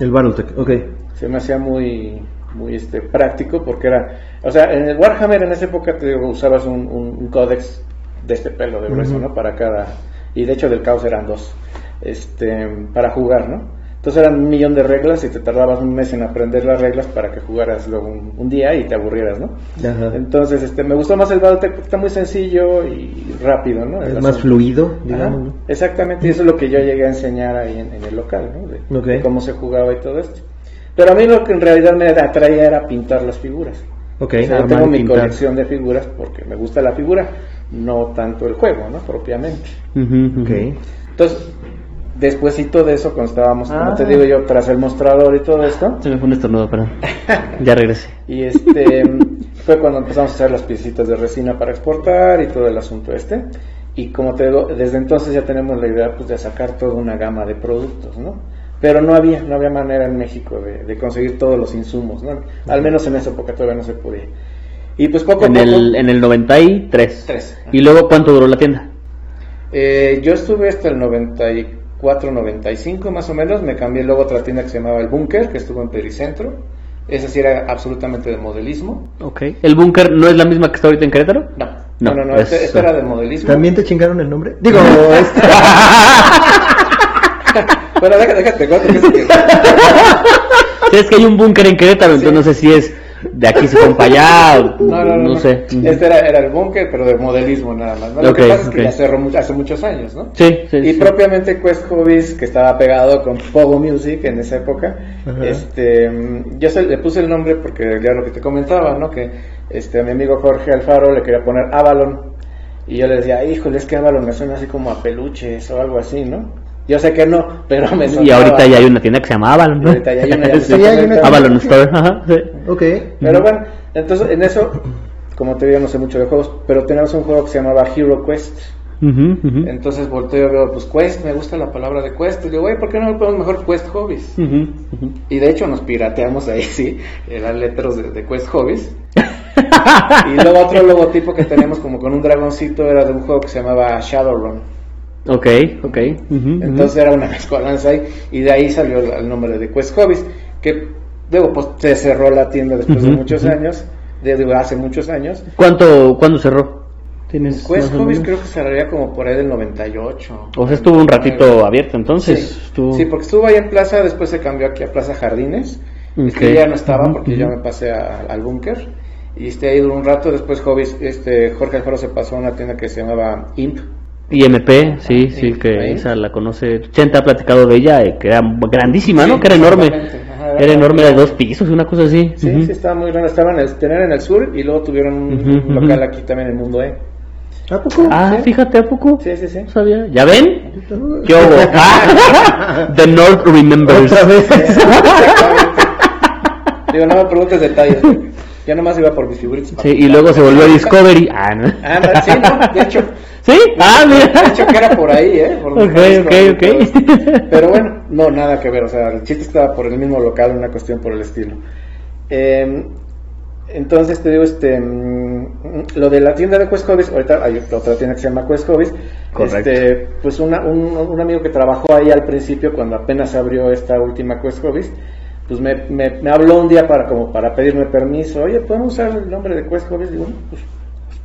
S1: El Battletech, ok.
S3: Se me hacía muy, muy este, práctico porque era, o sea, en el Warhammer en esa época te usabas un, un, un códex de este pelo de grueso. ¿no? Para cada, y de hecho del caos eran dos, este, para jugar, ¿no? Entonces eran un millón de reglas y te tardabas un mes en aprender las reglas para que jugaras luego un, un día y te aburrieras, ¿no?
S1: Ajá.
S3: Entonces, este, me gustó más el Battletech porque está muy sencillo y rápido, ¿no? El
S1: Es más fluido, digamos. ¿no?
S3: Exactamente, y eso es lo que yo llegué a enseñar ahí en, en el local, ¿no? De, cómo se jugaba y todo esto. Pero a mí lo que en realidad me atraía era pintar las figuras.
S1: Ok,
S3: O sea, yo tengo mi
S1: pintar.
S3: colección de figuras porque me gusta la figura, no tanto el juego, ¿no? Propiamente.
S2: Ujú, ujú.
S1: Ok.
S3: Entonces, despuésito de eso, cuando estábamos, como
S1: Ah.
S3: te digo yo, tras el mostrador y todo esto,
S2: Se me fue un estornudo, perdón. Ya regresé.
S3: y este fue cuando empezamos a hacer las piecitas de resina para exportar y todo el asunto este. Y como te digo, desde entonces ya tenemos la idea pues, de sacar toda una gama de productos, ¿no? Pero no había, no había manera en México de, de conseguir todos los insumos, ¿no? Al menos en esa época todavía no se podía. Y pues poco a
S2: En
S3: poco...
S2: el, en el 93.
S3: Tres.
S2: ¿Y luego cuánto duró la tienda?
S3: Eh, yo estuve hasta el 94, 95 más o menos. Me cambié luego a otra tienda que se llamaba El Búnker, que estuvo en Pericentro. Esa sí era absolutamente de modelismo.
S2: Ok. ¿El búnker no es la misma que está ahorita en Querétaro?
S3: No,
S2: No,
S3: no, no, no,
S2: es-
S3: esta, esta era de modelismo.
S1: ¿También te chingaron el nombre? Digo, este,
S3: Pero déjate, déjate, cuento que es que-
S2: Sí, es que hay un búnker en Querétaro, entonces no sé si es de aquí se fue para allá, o
S3: No, no, no,
S2: no
S3: no.
S2: sé.
S3: Este era, era el búnker, pero de modelismo nada más. Lo que pasa es que ya cerró mu- hace muchos años, ¿no?
S2: Sí, sí,
S3: y
S2: sí.
S3: propiamente Quest Hobbies, que estaba pegado con Pogo Music en esa época, este, mm, yo se- le puse el nombre porque ya lo que te comentaba, ¿no? Que este, a mi amigo Jorge Alfaro le quería poner Avalon. Y yo le decía, híjole, es que Avalon me suena así como a peluches o algo así, ¿no? Yo sé que no, pero me
S2: Y
S3: sonaba.
S2: ahorita ya hay una tienda que se llama Avalon, ¿no?
S3: Y ahorita ya hay una, ya
S2: Sí,
S1: Sí, hay una-
S2: Avalon Store, ajá, sí.
S1: ok.
S3: Pero bueno, entonces en eso, como te digo, no sé mucho de juegos, pero tenemos un juego que se llamaba Hero Quest.
S2: Ujú, ujú.
S3: Entonces volteo y veo, pues Quest, me gusta la palabra de Quest. Y digo, güey, ¿por qué no le ponemos mejor Quest Hobbies? Y de hecho nos pirateamos ahí, sí, las letras de, de Quest Hobbies. y luego otro logotipo que teníamos como con un dragoncito era de un juego que se llamaba Shadowrun.
S2: Ok, ok.
S3: Entonces era una mezcolanza ahí y de ahí salió el, nombre de Quest Hobbies, que luego pues se cerró la tienda después de muchos años, de, digo, hace muchos años.
S2: ¿Cuánto, ¿Cuándo cerró? ¿Tienes
S3: Quest Hobbies creo que cerraría como por ahí del 98.
S2: O sea, estuvo un ratito abierto entonces.
S3: Sí,
S2: Estuvo...
S3: sí, porque estuvo ahí en Plaza, después se cambió aquí a Plaza Jardines. Este, ya no estaba porque yo me pasé a- al búnker. Y este, ahí duró un rato, después Hobbies, este, Jorge Alfaro se pasó a una tienda que se llamaba Imp.
S2: IMP, sí, sí,
S3: sí,
S2: que
S3: ahí.
S2: esa la conoce. Chenta ha platicado de ella, eh, que era grandísima, ¿no? Que era enorme. Era enorme de dos pisos, una cosa así.
S3: Sí, sí, estaba muy grande. Estaban en el, tenían en el sur y luego tuvieron un local aquí también en el Mundo E.
S1: ¿A poco?
S2: Ah,
S3: Sí.
S2: fíjate, ¿a poco?
S3: Sí, sí, sí.
S2: No sabía. ¿Ya ven? ¿Qué hubo? Ah, The North Remembers.
S1: Otra vez.
S3: Digo, no me preguntes detalles. Yo nomás iba por mis figuritas.
S2: Sí, y luego se volvió Discovery. Ah, ¿no?
S3: Ah, sí, no, de hecho,
S2: ¿Sí? Ah,
S3: de
S2: mira.
S3: hecho que era por ahí, ¿eh? Por
S2: Ok, ok, ok.
S3: Pero bueno, no, nada que ver. O sea, el chiste estaba por el mismo local, una cuestión por el estilo. Eh, entonces te digo, este, mm, lo de la tienda de Quest Hobbies, ahorita hay otra tienda que se llama Quest Hobbies.
S1: Correcto.
S3: Este, pues una- un, un amigo que trabajó ahí al principio, cuando apenas abrió esta última Quest Hobbies, pues me, me, me habló un día para como para pedirme permiso. Oye, ¿podemos usar el nombre de Quest Hobbies? Digo, pues,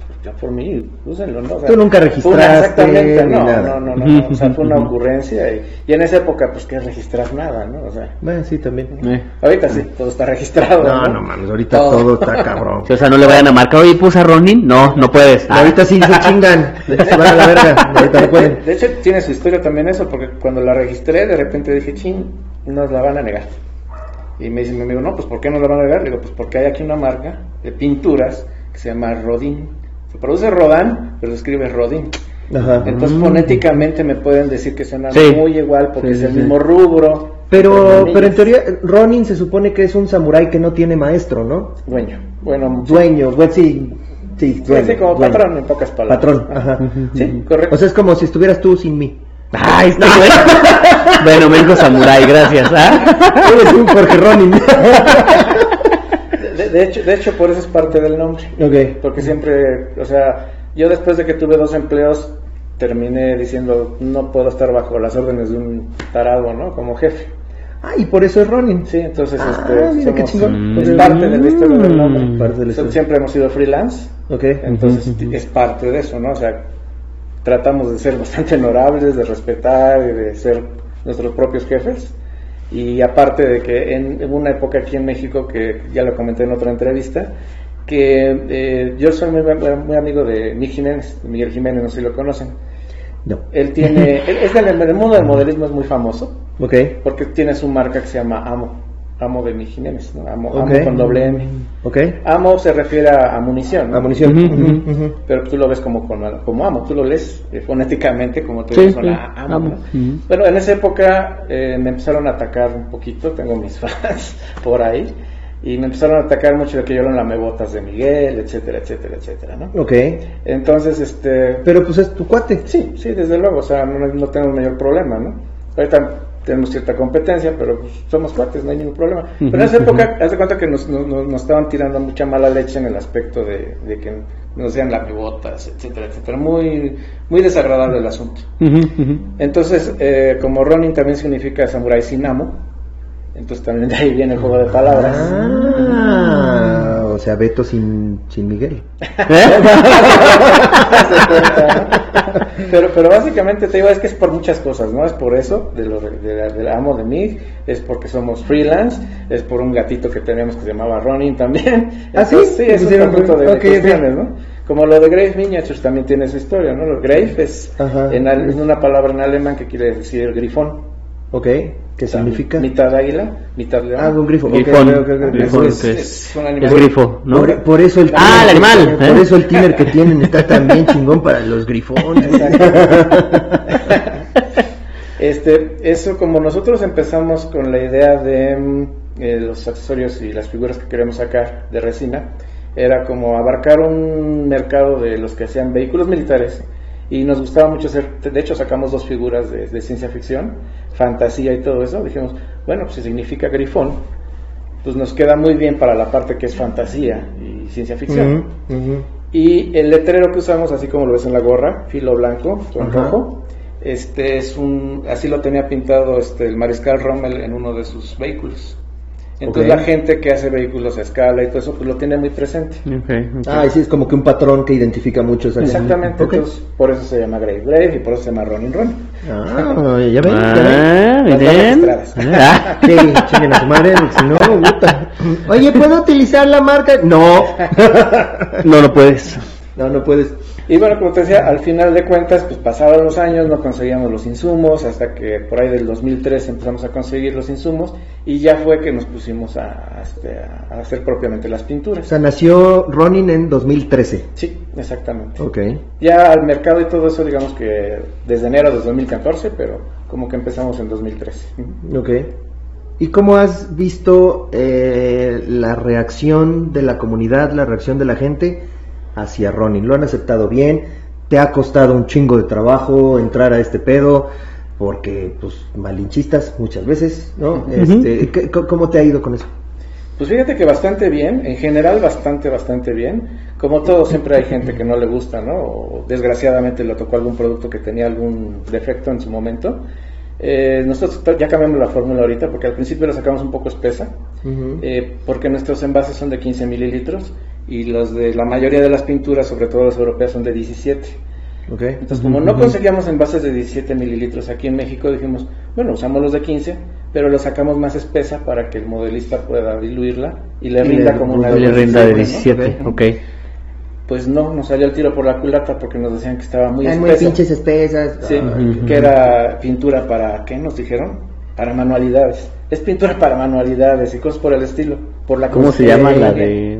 S3: pues, ya por mí, úsenlo, ¿no? O sea,
S1: Tú nunca
S3: una-
S1: registraste
S3: exactamente, no,
S1: nada.
S3: no, no, no, no, o sea, fue una ocurrencia y, y en esa época, pues, que registrar nada, ¿no? O sea,
S1: Bueno, sí, también.
S2: Eh.
S3: ahorita sí, todo está registrado.
S1: No, no mames, ahorita todo está cabrón.
S2: Sí, O sea, no le vayan a marcar, oye, puse a Ronin. No, no puedes. Ah.
S1: Ahorita sí se chingan, se van a la verga, ahorita no
S3: De,
S1: pueden.
S3: de hecho, tiene su historia también eso, porque cuando la registré, de repente dije, ching, nos la van a negar. Y me dice mi amigo, no, pues ¿por qué nos la van a? Le digo, pues porque hay aquí una marca de pinturas que se llama Rodin. Se produce Rodán, pero se escribe Rodin.
S1: Ajá.
S3: Entonces,
S2: Mm.
S3: fonéticamente me pueden decir que suena
S2: Sí.
S3: muy igual porque
S2: Sí,
S3: es el
S2: sí.
S3: mismo rubro.
S1: Pero,
S3: Pero
S1: en teoría, Ronin se supone que es un samurái que no tiene maestro, ¿no?
S3: Dueño. Bueno,
S1: Dueño, bueno, sí, sí, dueño,
S3: como
S1: dueño.
S3: patrón en pocas palabras.
S1: Patrón, ajá.
S3: Sí, correcto.
S1: O sea, es como si estuvieras tú sin mí.
S2: Ay, está bueno. bueno, me dijo Samurai, gracias. ¿ah?
S1: Eres un Jorge Ronin.
S3: de, de hecho, de hecho, por eso es parte del nombre.
S1: ok.
S3: Porque siempre, o sea, yo después de que tuve dos empleos, terminé diciendo, no puedo estar bajo las órdenes de un tarado, ¿no? Como jefe.
S1: Ah, y por eso es Ronin.
S3: Sí, entonces,
S1: Ah,
S3: este,
S1: mira qué
S3: somos-
S1: chingón.
S3: es parte de la historia del nombre.
S1: Mm, parte de la historia.
S3: Siempre hemos sido freelance,
S1: Ok.
S3: entonces
S2: Ujú, ujú.
S3: es parte de eso, ¿no? O sea, tratamos de ser bastante honorables, de respetar y de ser nuestros propios jefes. Y aparte de que en, en una época aquí en México, que ya lo comenté en otra entrevista, que eh, yo soy muy, muy amigo de Miguel Jiménez, Miguel Jiménez, no sé si lo conocen.
S1: No.
S3: Él tiene, él es del, del mundo del modelismo es muy famoso,
S1: Ok.
S3: porque tiene su marca que se llama Amo, Amo de Miguel Jiménez, ¿no? Amo, Amo con doble M. Amo se refiere a, a munición, ¿no?
S1: A munición.
S3: Pero tú lo ves como, como amo, tú lo lees eh, fonéticamente como tú
S2: Sí, sí,
S3: la amo.
S2: amo.
S3: ¿no?
S2: Ujú.
S3: Bueno, en esa época eh, me empezaron a atacar un poquito, tengo mis fans por ahí, y me empezaron a atacar mucho de que yo era botas de Miguel, etcétera, etcétera, etcétera, ¿no?
S1: Ok.
S3: Entonces, este,
S1: Pero pues es tu cuate.
S3: sí, sí, desde luego, o sea, no, no tengo mayor problema, ¿no? Ahorita tenemos cierta competencia, pero pues, somos cuates, no hay ningún problema. Pero en esa época, haz de cuenta que nos, nos, nos- estaban tirando mucha mala leche en el aspecto de, de que nos sean botas, etcétera, etcétera. Muy, muy desagradable el asunto. Entonces, eh, como Ronin también significa samurai sin amo, entonces también de ahí viene el juego de palabras.
S1: Ah, o sea, Beto sin, sin Miguel.
S3: pero, pero básicamente te digo, es que es por muchas cosas, ¿no? Es por eso, de lo de, de- del amo de mí, es porque somos freelance, es por un gatito que tenemos que se llamaba Ronin también.
S1: ¿Ah, sí?
S3: Entonces, Sí, es un conjunto de, de
S1: Ronin. Ok, ok.
S3: cuestiones, ¿no? Como lo de Grave Miniatures también tiene su historia, ¿no? Lo Grave es en, una palabra en alemán que quiere decir el grifón.
S1: Ok. ¿Qué significa?
S3: Mitad águila, mitad león.
S1: Ah, un grifo.
S2: Grifón.
S3: es-
S2: que
S3: es
S2: es,
S3: un
S2: es
S3: animal.
S2: grifo, ¿no?
S1: Por, por eso el
S2: Ah, el animal,
S1: Por
S2: ¿eh?
S1: eso el tiner que tienen está también chingón para los grifones.
S3: Este, eso como nosotros empezamos con la idea de mm, eh, los accesorios y las figuras que queremos sacar de resina, era como abarcar un mercado de los que hacían vehículos militares y nos gustaba mucho hacer, de hecho sacamos dos figuras de, de ciencia ficción, fantasía y todo eso, dijimos, bueno, pues si significa grifón, pues nos queda muy bien para la parte que es fantasía y ciencia ficción. Y el letrero que usamos, así como lo ves en la gorra, filo blanco con rojo, este es un, así lo tenía pintado este el mariscal Rommel en uno de sus vehículos. Entonces la gente que hace vehículos a escala y todo eso, pues lo tiene muy presente.
S1: Ah, y sí, es como que un patrón que identifica mucho esa
S3: Exactamente, entonces por eso se llama Grave Grave y por eso se llama Ronin Ronin.
S1: Ah, ya ven, ya ven.
S2: Ah. Ah.
S1: Sí, chinguen a su madre, si no, puta. Oye, ¿puedo utilizar la marca? No.
S2: No, no puedes.
S1: No, no puedes.
S3: Y bueno, como te decía, al final de cuentas, pues pasaron los años, no conseguíamos los insumos, hasta que por ahí del 2003 empezamos a conseguir los insumos y ya fue que nos pusimos a, este, a hacer propiamente las
S1: O
S3: pinturas.
S1: sea, nació Ronin en 2013.
S3: Sí, exactamente.
S1: Ok.
S3: Ya al mercado y todo eso, digamos que desde enero de 2014, pero como que empezamos en 2013. Ujú.
S1: Ok. ¿Y cómo has visto eh, la reacción de la comunidad, la reacción de la gente hacia Ronin? ¿Lo han aceptado bien? ¿Te ha costado un chingo de trabajo entrar a este pedo? Porque, pues, malinchistas muchas veces, ¿no? Este, ¿qué- c- ¿Cómo te ha ido con eso?
S3: Pues fíjate que bastante bien, en general bastante, bastante bien. Como todo, siempre hay gente que no le gusta, ¿no? O desgraciadamente le tocó algún producto que tenía algún defecto en su momento. Eh, nosotros ya cambiamos la fórmula ahorita porque al principio la sacamos un poco espesa, eh, porque nuestros envases son de 15 mililitros y los de la mayoría de las pinturas, sobre todo las europeas, son de 17.
S1: Ok.
S3: Entonces, como no conseguíamos envases de 17 mililitros aquí en México, dijimos, bueno, usamos los de 15, pero los sacamos más espesa para que el modelista pueda diluirla y le
S1: Y
S3: rinda
S1: le-
S3: como una
S2: Y le rinda de
S3: 17,
S2: 17,
S3: ¿no?
S2: ok.
S3: Pues no, nos salió el tiro por la culata porque nos decían que estaba muy
S1: Ay, muy
S3: espesa.
S1: pinches espesas.
S3: Sí,
S1: Ay,
S3: que era pintura para, ¿qué nos dijeron? Para manualidades. Es pintura para manualidades y cosas por el estilo. Por la
S2: ¿Cómo se llama la de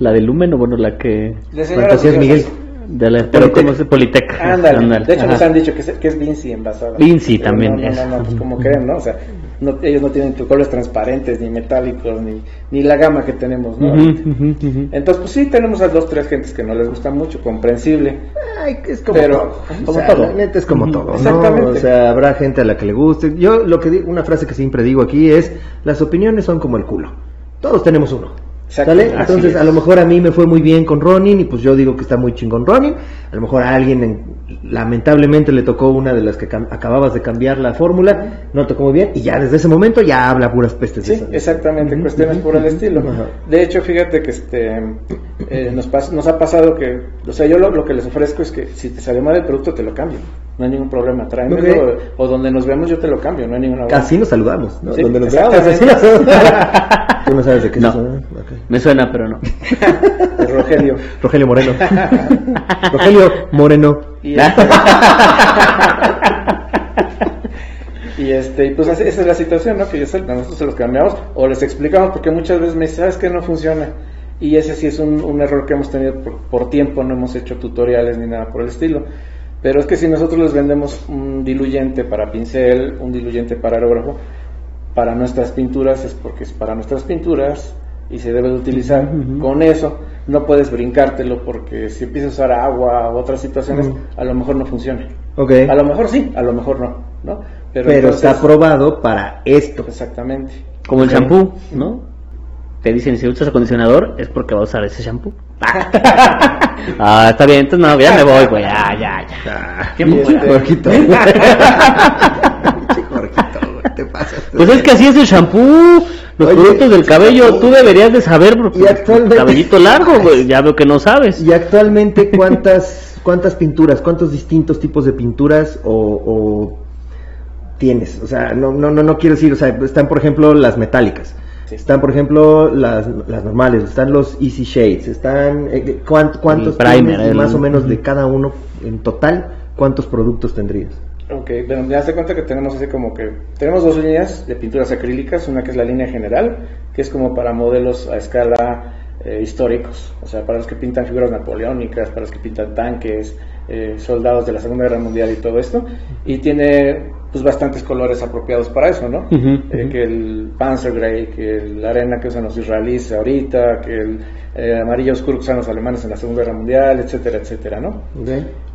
S2: la de Lumen o bueno la que
S1: Fantasías. Miguel.
S2: de la
S1: Politec.
S2: ¿cómo se Politec?
S3: Ándale. De hecho,
S2: ajá.
S3: nos han dicho que es, que es Vinci envasada.
S2: Vinci
S3: Pero
S2: también
S3: No, no,
S2: es.
S3: no, no, pues como creen, ¿no? O sea, no- ellos no tienen colores transparentes, ni metálicos, ni, ni la gama que tenemos, ¿no? Entonces, pues sí, tenemos a dos, tres gentes que no les gusta mucho, comprensible.
S1: Ay, que es como
S3: Pero,
S1: todo.
S3: como
S1: O sea,
S3: todo.
S1: La neta es como todo, ¿no?
S3: Exactamente.
S1: O sea, habrá gente a la que le guste. Yo lo que digo, una frase que siempre digo aquí es, las opiniones son como el culo. Todos tenemos uno.
S3: Exacto,
S1: ¿Sale?
S3: así
S1: Entonces,
S3: es.
S1: a lo mejor a mí me fue muy bien con Ronin y pues yo digo que está muy chingón Ronin. A lo mejor a alguien en- lamentablemente le tocó una de las que acababas de cambiar la fórmula, no tocó muy bien y ya desde ese momento ya habla puras pestes
S3: Sí,
S1: esas.
S3: exactamente, cuestiones por el estilo.
S1: Ajá.
S3: De hecho, fíjate que este eh, nos, pas- nos ha pasado que, o sea, yo lo, lo que les ofrezco es que si te sale mal el producto, te lo cambio. No hay ningún problema, tráemelo
S1: Ok.
S3: o, o donde nos vemos yo te lo cambio, no hay ninguna
S1: Así nos saludamos, ¿no?
S3: Sí,
S1: Donde nos veamos, así nos saludamos. Tú no sabes de qué
S2: No. Me suena, pero no.
S3: El Rogelio.
S1: Rogelio Moreno. Rogelio Moreno.
S3: Y este, y este, y pues así- esa es la situación, ¿no? Que yo sé, nosotros se los cambiamos o les explicamos porque muchas veces me dicen, ¿sabes que no funciona? Y ese sí es un, un error que hemos tenido por, por tiempo, no hemos hecho tutoriales ni nada por el estilo. Pero es que si nosotros les vendemos un diluyente para pincel, un diluyente para aerógrafo, para nuestras pinturas es porque es para nuestras pinturas y se debe de utilizar. Con eso no puedes brincártelo porque si empiezas a usar agua u otras situaciones, a lo mejor no funcione.
S1: Ok.
S3: A lo mejor sí, a lo mejor no, ¿no?
S1: Pero,
S3: entonces-
S1: está aprobado para esto.
S3: Exactamente.
S2: Como el shampoo, ¿no? Te dicen si usas acondicionador es porque va a usar ese shampoo. ah, está bien, entonces no, ya me voy, güey, ya, ya, ya.
S1: Ah,
S2: Qué.
S1: Jorgito. Pinche Jorgito, güey, te pasas.
S2: Pues es que así es el shampoo, los
S1: Oye,
S2: productos del cabello, tú deberías de saber porque
S1: Y actualmente-
S2: cabellito largo, ya veo que no sabes.
S1: Y actualmente, ¿cuántas, cuántas pinturas, cuántos distintos tipos de pinturas o, o tienes? O sea, no, no, no, no quiero decir, o sea, están por ejemplo las metálicas.
S3: Sí.
S1: Están, por ejemplo, las, las normales, están los Easy Shades, están... eh, ¿cuánt- ¿Cuántos
S2: primer,
S1: tienes,
S2: el-
S1: más o menos de cada uno en total? ¿Cuántos productos tendrías?
S3: Ok, bueno, ya se cuenta que tenemos así como que tenemos dos líneas de pinturas acrílicas, una que es la línea general, que es como para modelos a escala eh, históricos, o sea, para los que pintan figuras napoleónicas, para los que pintan tanques, eh, soldados de la Segunda Guerra Mundial y todo esto, y tiene pues bastantes colores apropiados para eso, ¿no? Eh, que el Panzergrey, que la arena que usan los israelíes ahorita, que el eh, amarillo oscuro que usan los alemanes en la Segunda Guerra Mundial, etcétera, etcétera, ¿no?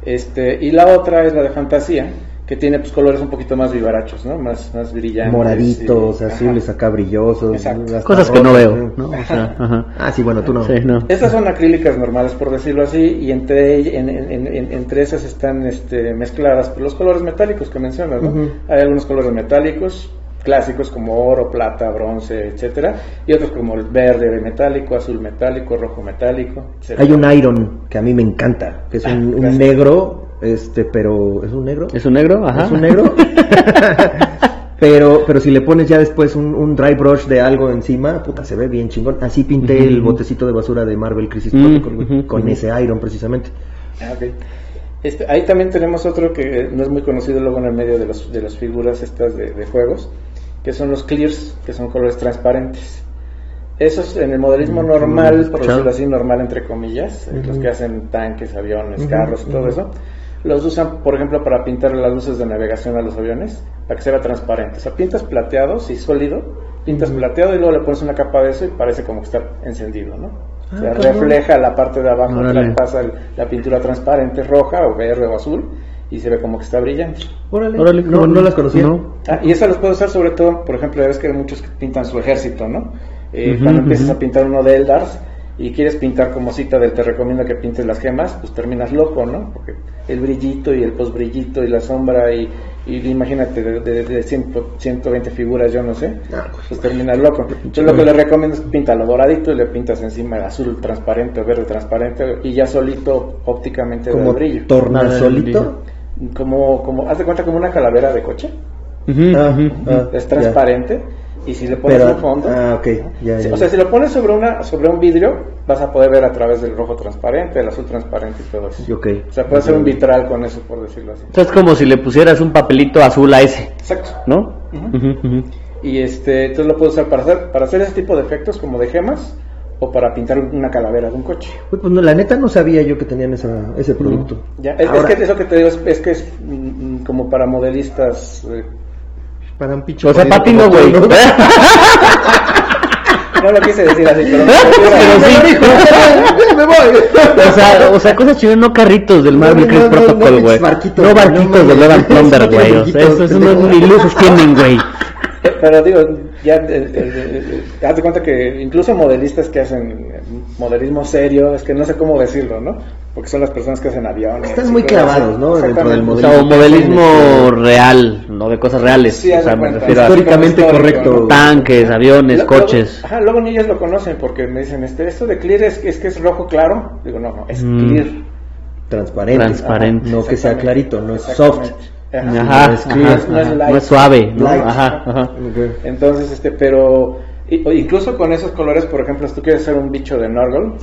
S3: Este, y la otra es la de fantasía, que tiene pues colores un poquito más vivarachos, ¿no? Más, más brillantes.
S1: Moraditos,
S3: y-
S1: azules
S3: ajá.
S1: acá brillosos.
S2: Cosas que no veo, ¿no? O sea, ajá.
S1: Ah, sí, bueno, tú no.
S2: Sí, no.
S3: Estas son acrílicas normales, por decirlo así, y entre, en- en- en- entre esas están este, mezcladas los colores metálicos que mencionas, ¿no? Hay algunos colores metálicos clásicos como oro, plata, bronce, etcétera, y otros como el verde metálico, azul metálico, rojo metálico, etcétera.
S1: Hay un Iron que a mí me encanta, que es
S3: Ah,
S1: un, negro, este, pero ¿es un negro?
S2: ¿Es un negro? Ajá.
S1: ¿Es un negro? pero, pero si le pones ya después un, un dry brush de algo encima, puta, se ve bien chingón. Así pinté el botecito de basura de Marvel Crisis Protocol,
S2: ujú,
S1: con ese Iron precisamente.
S3: Ah, ok. Este, ahí también tenemos otro que no es muy conocido luego en el medio de, los, de las figuras estas de, de juegos, que son los clears, que son colores transparentes. Esos en el modelismo
S1: Mm,
S3: normal,
S1: mm,
S3: por decirlo así, normal entre comillas, eh, los que hacen tanques, aviones,
S1: Ujú,
S3: carros y todo eso, los usan, por ejemplo, para pintar las luces de navegación a los aviones, para que se vea transparente. O sea, pintas plateados y sólido, pintas plateado y luego le pones una capa de eso y parece como que está encendido, ¿no?
S1: Ah,
S3: o sea,
S1: cabrón.
S3: refleja la parte de abajo, pasa la pintura transparente roja o verde o azul y se ve como que está brillante.
S1: Órale,
S2: Órale,
S1: no, no las conocía.
S2: No.
S3: Ah, y eso los puedes usar sobre todo, por ejemplo, ya ves que hay muchos que pintan su ejército, ¿no? Eh, cuando empiezas a pintar uno de Eldars y quieres pintar como cita del te recomiendo que pintes las gemas, pues terminas loco, ¿no? Porque el brillito y el posbrillito y la sombra y, y imagínate de, de, de 100, 120 figuras, yo no sé,
S1: Ah, pues,
S3: pues terminas loco. Yo lo que le recomiendo es píntalo doradito y le pintas encima azul transparente o verde transparente y ya solito ópticamente de
S1: Como
S3: brillo.
S1: tornasolito.
S3: Como, como, haz de cuenta como una calavera de coche.
S1: Ah, ah,
S3: es transparente y si le pones
S1: Pero-
S3: un fondo
S1: ah,
S3: o sea si lo pones sobre una sobre un vidrio vas a poder ver a través del rojo transparente el azul transparente y todo eso.
S1: Ok.
S3: o sea puede ser un vitral con eso por decirlo así.
S2: O sea, es como si le pusieras un papelito azul a ese,
S3: exacto.
S2: ¿no?
S3: Y este entonces lo puedes usar para hacer para hacer ese tipo de efectos como de gemas o para pintar una calavera de un coche
S1: pues no, la neta no sabía yo que tenían esa, ese producto.
S3: ya es, es
S1: Ahora,
S3: que eso que te digo es, es que es mm, mm, como para modelistas eh,
S1: para un pinche
S2: O sea,
S1: como
S2: no, güey.
S1: ¿no?
S3: no lo quise decir así pero,
S2: Pero sí.
S1: me voy.
S2: O sea, o sea, cosas chidas, no carritos del Marvel
S1: no,
S2: Protocol, güey. No barquitos de
S1: No tiene
S2: güey. O sea, eso, no, ni luces tienen, güey.
S3: Pero digo, ya, eh, eh, eh, haz de cuenta que incluso modelistas que hacen modelismo serio, es que no sé cómo decirlo, ¿no? Porque son las personas que hacen aviones.
S1: Están muy clavados. ¿no? Dentro del
S3: Exactamente.
S2: O sea, o modelismo real, no de cosas reales.
S3: Sí,
S2: o
S3: haz
S2: sea,
S3: de
S2: me
S3: cuenta.
S2: refiero a
S1: Históricamente correcto.
S3: ¿no?
S2: tanques, aviones,
S3: Luego-
S2: coches.
S3: Ajá, luego ni ellos lo conocen porque me dicen, este, esto de clear es, es que es rojo claro. Digo, no, no, es
S2: Mm.
S3: clear.
S1: Transparente.
S2: Transparente.
S1: No que sea clarito, no es soft.
S3: Ajá.
S2: Ajá,
S1: no es
S2: ajá,
S1: clear,
S2: ajá.
S3: no es light.
S2: no es suave, ¿no?
S1: Light.
S2: Ajá, ajá.
S3: Entonces, este, pero y- incluso con esos colores, por ejemplo, si tú quieres hacer un bicho de Norgol,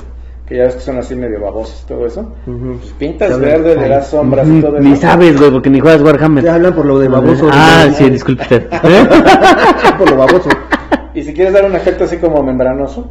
S3: que ya ves que son así medio babosos, todo eso, pues pintas verde, le
S1: Ay.
S3: das sombras y todo eso.
S2: Ni sabes, güey, porque ni juegas Warhammer.
S1: Te hablan por lo de baboso.
S2: Ah, sí, disculpe usted.
S1: Por lo baboso.
S3: Y si quieres dar un efecto así como membranoso,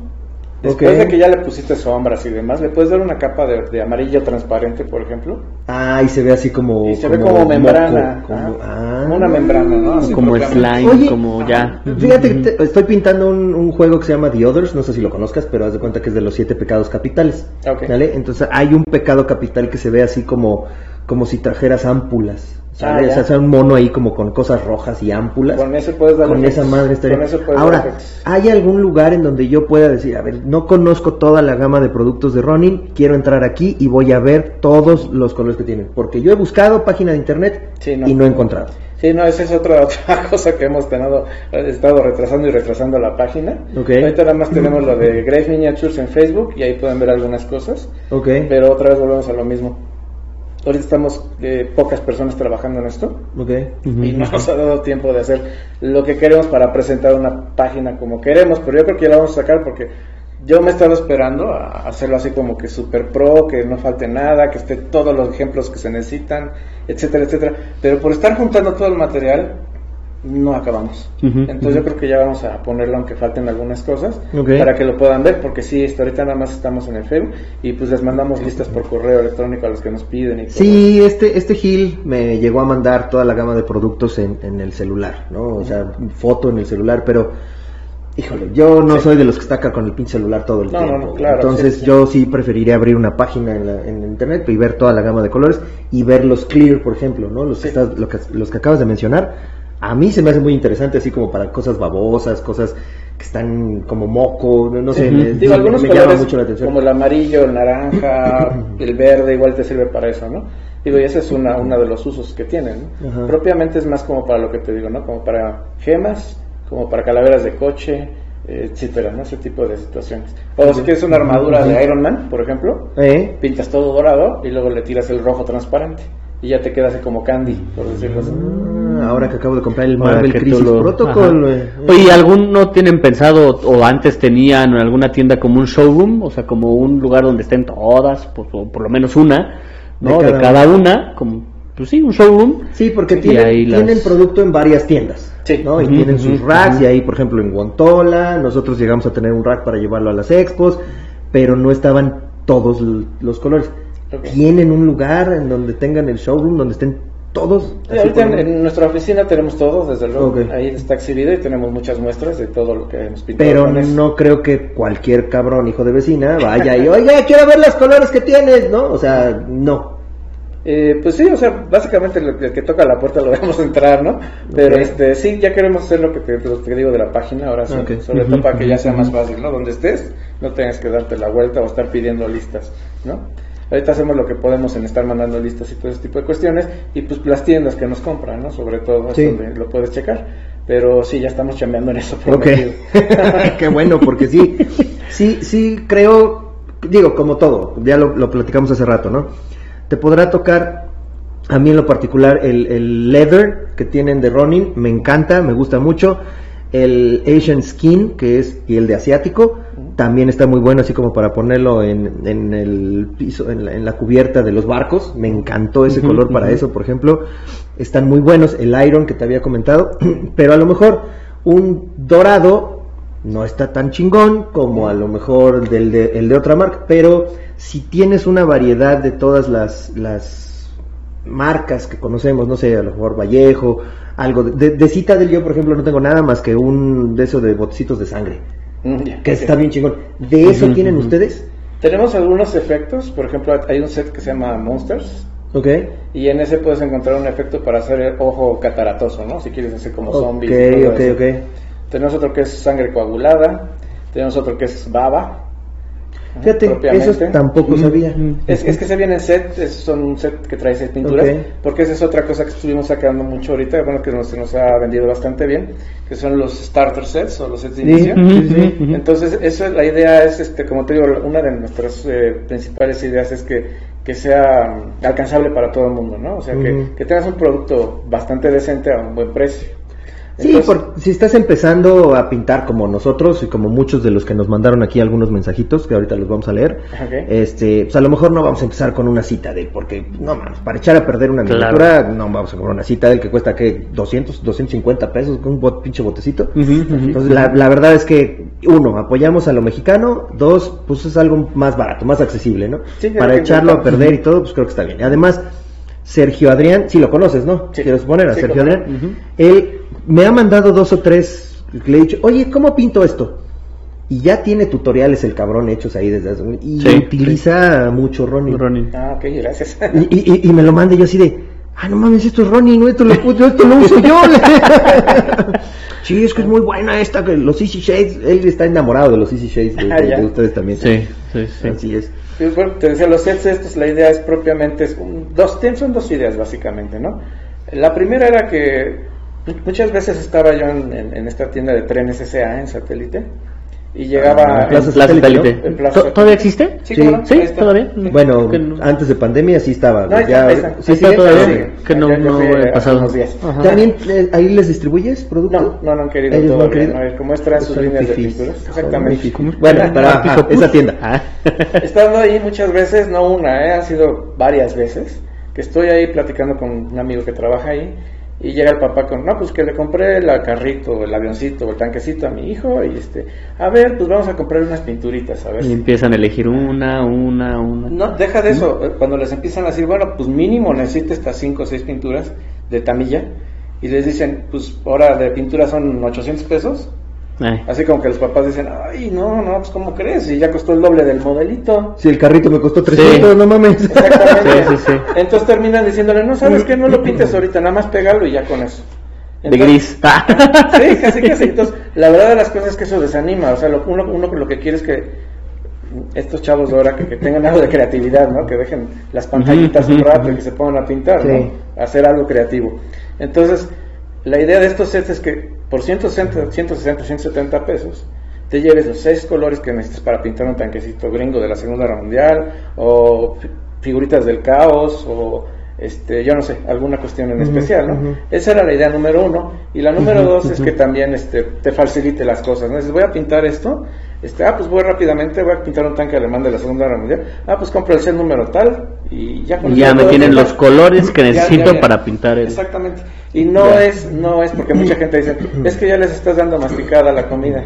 S3: después de que ya le pusiste sombras y demás, le puedes dar una capa de, de amarillo transparente, por ejemplo,
S1: Ah, y se ve así como.
S3: y se ve como membrana,
S1: moco, como-
S3: ajá,
S1: ah.
S3: como una membrana, ¿no? Así
S2: Como slime,
S1: Oye,
S2: como ya.
S1: Fíjate, que te- estoy pintando un, un juego que se llama The Others, no sé si lo conozcas, pero haz de cuenta que es de los siete pecados capitales.
S3: Ok.
S1: ¿vale? Entonces hay un pecado capital que se ve así como, como si trajeras ámpulas. ¿Sale?
S3: Ah, ya.
S1: o sea, es un mono ahí como con cosas rojas y ámpulas.
S3: Con eso puedes dar
S1: Con esa madre estaría-
S3: Con eso puedes dar
S1: Ahora. ¿hay algún lugar en donde yo pueda decir, a ver, no conozco toda la gama de productos de Ronin, quiero entrar aquí y voy a ver todos los colores que tienen? Porque yo he buscado página de internet
S3: Sí, no.
S1: y no he encontrado.
S3: Sí, no, esa es otra, otra cosa que hemos tenido, he estado retrasando y retrasando la página.
S1: Ok.
S3: Ahorita nada más tenemos lo de Grave Miniatures en Facebook y ahí pueden ver algunas cosas,
S1: Ok.
S3: pero otra vez volvemos a lo mismo. Ahorita estamos eh, pocas personas trabajando en esto
S1: Ok.
S3: y no nos ha dado tiempo de hacer lo que queremos para presentar una página como queremos, pero yo creo que ya la vamos a sacar porque yo me he estado esperando a hacerlo así como que super pro, que no falte nada, que esté todos los ejemplos que se necesitan, etcétera, etcétera. Pero por estar juntando todo el material, no acabamos. Entonces yo creo que ya vamos a ponerlo aunque falten algunas cosas para que lo puedan ver, porque sí, hasta ahorita nada más estamos en el Facebook y pues les mandamos listas por correo electrónico a los que nos piden y todo.
S1: Sí, este, este Gil me llegó a mandar toda la gama de productos en, en el celular, ¿no? O sea, foto en el celular, pero, híjole, yo no soy de los que está acá con el pinche celular todo el
S3: No,
S1: tiempo.
S3: no, claro,
S1: Entonces
S3: sí, sí.
S1: yo sí preferiría abrir una página en, la- en internet y ver toda la gama de colores y ver los clear, por ejemplo, ¿no? Los, que, estás- lo que- los que acabas de mencionar. A mí se me hace muy interesante, así como para cosas babosas, cosas que están como moco, no, no sé, me,
S3: Digo, algunos
S1: me llama
S3: colores
S1: mucho la atención.
S3: como el amarillo, el naranja, el verde, igual te sirve para eso, ¿no? Digo, y ese es una, uno de los usos que tienen, ¿no? Propiamente es más como para lo que te digo, ¿no? Como para gemas, como para calaveras de coche, etcétera, ¿no? Ese tipo de situaciones. O si quieres una armadura de Iron Man, por ejemplo,
S1: ¿Eh?
S3: pintas todo dorado y luego le tiras el rojo transparente y ya te queda así como candy, por decirlo así.
S1: Ah, ahora que acabo de comprar el Marvel Crisis
S2: lo-
S1: Protocol,
S2: Ajá.
S1: güey.
S2: Oye, ¿y ¿algún no tienen pensado o antes tenían en alguna tienda como un showroom? O sea, como un lugar donde estén todas, por, o por lo menos una, ¿no?
S1: De
S2: De
S1: cada
S2: cada, una, como, pues sí, un showroom.
S1: Sí, porque tienen,
S2: ahí las-
S1: tienen producto en varias tiendas.
S3: Sí.
S1: ¿no? Y tienen sus racks, y ahí, por ejemplo, en Guantola, nosotros llegamos a tener un rack para llevarlo a las expos, pero no estaban todos los colores.
S3: Ok.
S1: Tienen un lugar en donde tengan el showroom, donde estén todos.
S3: Sí, ahorita en, nuestra oficina tenemos todo, desde luego. Ahí está exhibido y tenemos muchas muestras de todo lo que hemos pintado.
S1: Pero no creo que cualquier cabrón hijo de vecina vaya y, oiga, quiero ver los colores que tienes, ¿no? O sea, no.
S3: Eh, pues sí, o sea, básicamente el, el que toca la puerta lo vemos entrar, ¿no? Pero este sí, ya queremos hacer lo que te, lo que te digo de la página ahora sí, sobre todo para que ya sea más fácil, ¿no? Donde estés, no tengas que darte la vuelta o estar pidiendo listas, ¿no? Ahorita hacemos lo que podemos en estar mandando listas y todo ese tipo de cuestiones y pues las tiendas que nos compran, ¿no? Sobre todo es
S1: Sí.
S3: donde lo puedes checar. Pero sí, ya estamos chambeando en eso.
S1: Ok.
S3: prometido.
S1: Qué bueno, porque sí, sí, sí creo, digo, como todo, ya lo, lo platicamos hace rato, ¿no? Te podrá tocar, a mí en lo particular, el, el leather que tienen de Ronin, me encanta, me gusta mucho. El Asian Skin, que es piel de asiático, también está muy bueno, así como para ponerlo en, en el piso, en la, en la cubierta de los barcos. Me encantó ese color para eso, por ejemplo. Están muy buenos, el Iron que te había comentado, pero a lo mejor un dorado no está tan chingón como a lo mejor del de, el de otra marca, pero si tienes una variedad de todas las, las marcas que conocemos, no sé, a lo mejor Vallejo, algo de, de, de Citadel yo por ejemplo no tengo nada más que un de esos de botecitos de sangre,
S3: Mm,
S1: que está bien chingón. ¿De eso tienen ustedes?
S3: Tenemos algunos efectos, por ejemplo, hay un set que se llama Monsters,
S1: Ok.
S3: Y en ese puedes encontrar un efecto para hacer el ojo cataratoso, ¿no? Si quieres hacer como zombies.
S1: Ok, ok,
S3: eso.
S1: ok.
S3: Tenemos otro que es sangre coagulada. Tenemos otro que es baba.
S1: Fíjate, eso tampoco sabía.
S3: Es, es que se viene en set, es- son un set que trae seis pinturas, porque esa es otra cosa que estuvimos sacando mucho ahorita, bueno, que nos, se nos ha vendido bastante bien, que son los starter sets o los sets de
S1: Sí,
S3: inicio.
S1: sí, sí.
S2: Ujú.
S3: Entonces, eso, la idea es, este, como te digo, una de nuestras eh, principales ideas es que, que sea alcanzable para todo el mundo, ¿no? O sea, que, que tengas un producto bastante decente a un buen precio.
S1: Sí,
S3: Entonces,
S1: por- si estás empezando a pintar como nosotros y como muchos de los que nos mandaron aquí algunos mensajitos que ahorita los vamos a leer, este, pues a lo mejor no vamos a empezar con una cita de, porque no mames, para echar a perder una
S2: Claro.
S1: miniatura no vamos a comprar una cita del que cuesta que 200, 250 pesos con un bot- pinche botecito. Entonces la, la verdad es que uno, apoyamos a lo mexicano, dos, pues es algo más barato, más accesible, ¿no?
S3: Sí,
S1: para echarlo a perder y todo, pues creo que está bien. Además, Sergio Adrián, sí lo conoces, ¿no?
S3: Sí.
S1: Quiero suponer a
S3: Sí,
S1: Sergio. Adrián. Él me ha mandado dos o tres, le he dicho, oye, ¿cómo pinto esto? Y ya tiene tutoriales el cabrón hechos ahí desde hace... Y
S2: Sí,
S1: utiliza mucho Ronin.
S2: Ronin.
S3: Ah, ok, gracias.
S1: Y, y- y me lo manda yo así de, ah, no mames, esto es Ronin, no, esto lo, esto lo uso yo. sí, es que es muy buena esta, que los Easy Shades, él está enamorado de los Easy Shades, de,
S3: Ah,
S1: de-
S3: ya.
S1: de ustedes también.
S2: Sí, sí, sí.
S1: Así es.
S3: Sí, bueno, te decía, los sets estos, la idea es propiamente, es un- dos, son dos ideas básicamente, ¿no? La primera era que muchas veces estaba yo en, en- en esta tienda de trenes SA en satélite y llegaba...
S1: Ah,
S3: en-
S1: Plaza Satélite,
S2: Satélite.
S3: En Plaza
S2: ¿To- ¿Todavía existe?
S3: Sí,
S1: Sí.
S2: todavía.
S1: Bueno,
S2: no-
S1: antes de pandemia sí estaba.
S3: No,
S1: ya,
S3: está.
S1: ¿sí
S2: está todavía.
S3: Sí,
S2: Que no- he
S3: hace
S2: pasado.
S3: unos días.
S2: Ajá.
S1: ¿También eh, ahí les distribuyes producto?
S3: No, no, no han querido
S1: Ellos no han querido.
S3: ¿no? Como es sus líneas de pinturas. Exactamente.
S1: Bueno, para
S2: Ah,
S1: ajá, esa tienda.
S2: Ah.
S3: Estando ahí muchas veces, no una, ¿eh? han sido varias veces, que estoy ahí platicando con un amigo que trabaja ahí y llega el papá con, no, pues que le compré el carrito, el avioncito, el tanquecito a mi hijo y este, a ver, pues vamos a comprar unas pinturitas, a ver.
S2: Y empiezan a elegir una, una, una.
S3: No, deja de eso, eh, cuando les empiezan a decir, bueno, pues mínimo necesita estas 5 o 6 pinturas de tamilla y les dicen, pues ahora de pintura son 800 pesos.
S2: Ay.
S3: Así como que los papás dicen, ay, no, no, pues ¿cómo crees? Y ya costó el doble del modelito.
S1: Si el carrito me costó 300,
S2: Sí.
S1: no mames.
S3: Exactamente.
S2: Sí, sí, sí.
S3: Entonces terminan diciéndole, no sabes que no lo pintes ahorita, nada más pégalo y ya con eso.
S2: De gris. Ah.
S3: Sí, casi casi. Entonces, la verdad de las cosas es que eso desanima. O sea, lo- uno, uno lo que quiere es que estos chavos de ahora que, que tengan algo de creatividad, ¿no? Que dejen las pantallitas un rato y que se pongan a pintar,
S1: Sí.
S3: ¿no? Hacer algo creativo. Entonces, la idea de estos sets es que por 160, 160, 170 pesos te lleves los seis colores que necesitas para pintar un tanquecito gringo de la Segunda Guerra Mundial o fi- figuritas del caos o este yo no sé alguna cuestión en especial ¿no? esa era la idea número uno y la número dos es que también este te facilite las cosas ¿no? Dices, voy a pintar esto Este, ah, pues voy rápidamente, voy a pintar un tanque alemán de la Segunda Guerra Mundial. Ah, pues compro el set número tal y ya con
S2: Y ya
S3: eso
S2: me tienen los colores que necesito
S3: ya, ya.
S2: para pintar el...
S3: Exactamente. Y no
S2: Ya.
S3: es, no es porque mucha gente dice, es que ya les estás dando masticada la comida.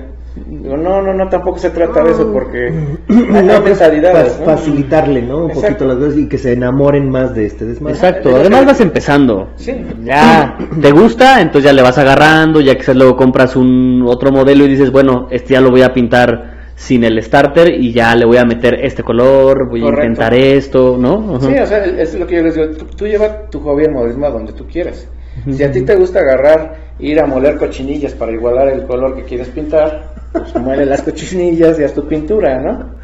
S3: Digo, no, no, no, tampoco se trata de eso porque hay
S1: No, pues,
S3: mentalidades, ¿no?
S1: facilitarle, ¿no? Un
S3: Exacto.
S1: poquito las veces y que se enamoren más de este desmadre.
S2: Exacto, además vas empezando.
S3: Sí.
S2: Ya te gusta, entonces ya le vas agarrando, ya quizás luego compras un otro modelo y dices, bueno, este ya lo voy a pintar sin el starter y ya le voy a meter este color, voy
S3: Correcto.
S2: a intentar esto, ¿no?
S3: Sí, o sea, es lo que yo les digo, tú, tú lleva tu hobby al modelismo a donde tú quieras. Si a ti te gusta agarrar, ir a moler cochinillas para igualar el color que quieres pintar, pues muele las cochinillas y haz tu pintura, ¿no?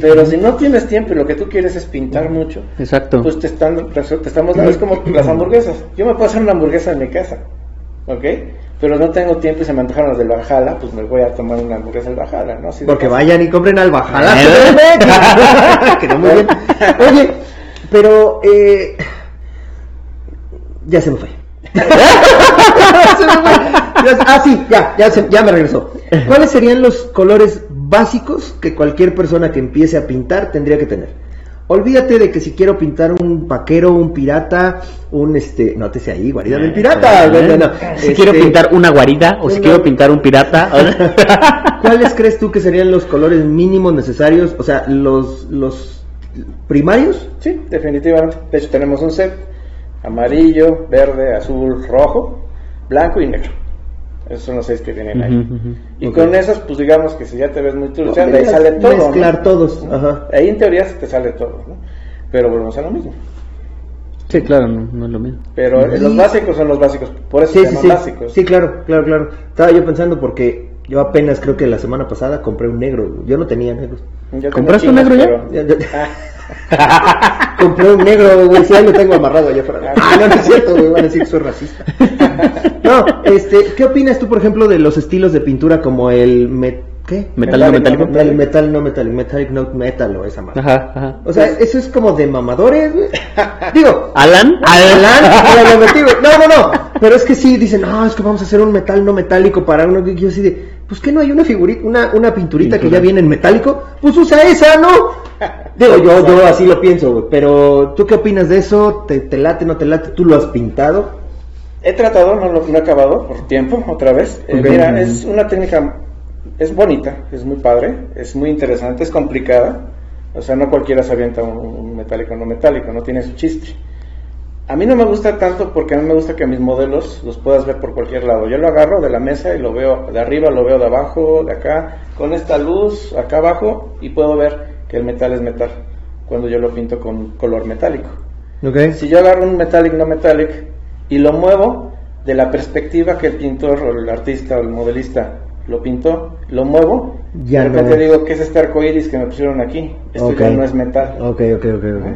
S3: Pero si no tienes tiempo y lo que tú quieres es pintar mucho,
S2: Exacto.
S3: pues te, están, te estamos dando, es como las hamburguesas. Yo me puedo hacer una hamburguesa en mi casa, ¿ok? Pero no tengo tiempo y se me antojaron las del Bajala, pues me voy a tomar una hamburguesa del Bajala, ¿no?
S1: Porque vayan y compren al Bajala. Quedó muy bien. Oye, pero eh, ya se me fue. Ah, sí, ya, ya, se- ya me regresó. ¿Cuáles serían los colores básicos que cualquier persona que empiece a pintar tendría que tener? Olvídate de que si quiero pintar un vaquero, un pirata, un este, no te sé ahí, guarida del pirata. no, no, no.
S2: Si
S1: Este,
S2: quiero pintar una guarida o si quiero pintar un pirata.
S1: ¿Cuáles crees tú que serían los colores mínimos necesarios? O sea, los, los primarios.
S3: Sí, definitivamente. De hecho, tenemos un set amarillo, verde, azul, rojo, blanco y negro. Esos son los seis que vienen ahí. Y con esos, pues digamos que si ya te ves muy de ahí sale todo. ¿no?
S1: Mezclar todos. Ajá.
S3: Ahí en teoría se te sale todo, ¿no? Pero volvemos a lo mismo.
S2: Sí, claro, no, no es lo mismo.
S3: Pero los básicos son los básicos, por eso
S1: Sí,
S3: se
S1: sí,
S3: llaman
S1: sí.
S3: básicos.
S1: Sí, claro, claro, claro. Estaba yo pensando porque yo apenas creo que la semana pasada compré un negro. Yo no tenía negros.
S3: Yo
S2: ¿Compraste un negro ya?
S3: pero-
S1: Ya- ya-
S3: Ah,
S1: Compré un negro, güey, sí, ahí lo tengo amarrado allá afuera. Ah, no, no es cierto, güey, van a decir que soy racista. No, este, ¿qué opinas tú, por ejemplo, de los estilos de pintura como el met- ¿qué?
S2: Metal no
S3: Metálico,
S2: metálico.
S1: El metal no metal, metallic no metal o esa madre.
S2: Ajá, ajá.
S1: O sea, eso es como de mamadores, güey. Digo,
S2: Alan,
S1: Alan, lo metí. No, no, no. Pero es que sí, dicen, no, es que vamos a hacer un metal no metálico para uno. Yo así de, pues que no hay una figurita, una, una pinturita que ya viene en metálico. Pues usa esa, ¿no? Digo, yo, yo así lo pienso, güey. Pero, ¿tú qué opinas de eso? ¿Te, te late, no te late? ¿Tú lo has pintado?
S3: He tratado, no lo he acabado por tiempo, otra vez. Eh,
S1: Ok.
S3: Mira, es una técnica, es bonita, es muy padre, es muy interesante, es complicada. O sea, no cualquiera se avienta un, un metálico no metálico, no tiene su chiste. A mí no me gusta tanto porque a mí me gusta que mis modelos los puedas ver por cualquier lado. Yo lo agarro de la mesa y lo veo de arriba, lo veo de abajo, de acá, con esta luz acá abajo y puedo ver que el metal es metal cuando yo lo pinto con color metálico. Si yo agarro un metallic no metallic y lo muevo de la perspectiva que el pintor o el artista o el modelista lo pintó, lo muevo,
S1: Ya
S3: de
S1: no
S3: repente
S1: es.
S3: digo que es este arco iris que me pusieron aquí. Esto ya no es metal.
S1: Ok, ok, ok.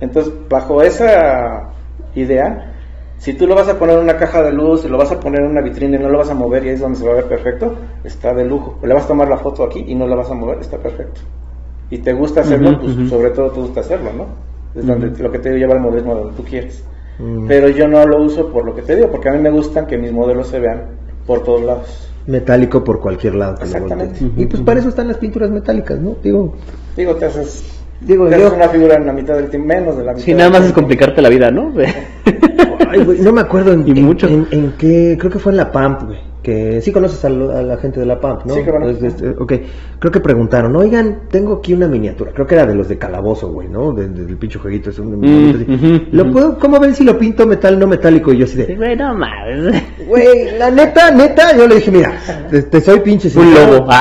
S3: Entonces, bajo esa idea, si tú lo vas a poner en una caja de luz, lo vas a poner en una vitrina y no lo vas a mover y ahí es donde se va a ver perfecto, está de lujo. O le vas a tomar la foto aquí y no la vas a mover, está perfecto. Y te gusta hacerlo, pues sobre todo te gusta hacerlo, ¿no? Es donde lo que te lleva el modelismo donde tú quieres.
S1: Mm.
S3: Pero yo no lo uso por lo que te digo, porque a mí me gustan que mis modelos se vean por todos lados.
S1: Metálico por cualquier lado.
S3: Exactamente.
S1: Y pues para eso están las pinturas metálicas, ¿no? Digo,
S3: Digo, te haces,
S1: digo
S3: te haces una figura en la mitad del tiempo, menos de la mitad.
S2: Sí, nada más es
S3: tiempo.
S2: complicarte la vida, ¿no?
S1: Ay, no me acuerdo en,
S2: Y
S1: en-
S2: mucho.
S1: en- en qué, creo que fue en la PAMP, güey. Que sí conoces a, lo- a la gente de la PAMP, ¿no?
S3: Sí,
S1: de este- ok, creo que preguntaron, oigan, tengo aquí una miniatura. Creo que era de los de Calabozo, güey, ¿no? De- de- del pinche jueguito. Es un,
S2: Mm,
S1: así. ¿Lo puedo, ¿Cómo ven si lo pinto metal no metálico? Y yo así de,
S2: Güey, no mames.
S1: Güey, la neta, neta, yo le dije, mira, te, te soy pinche
S2: Un
S1: sincero.
S2: lobo.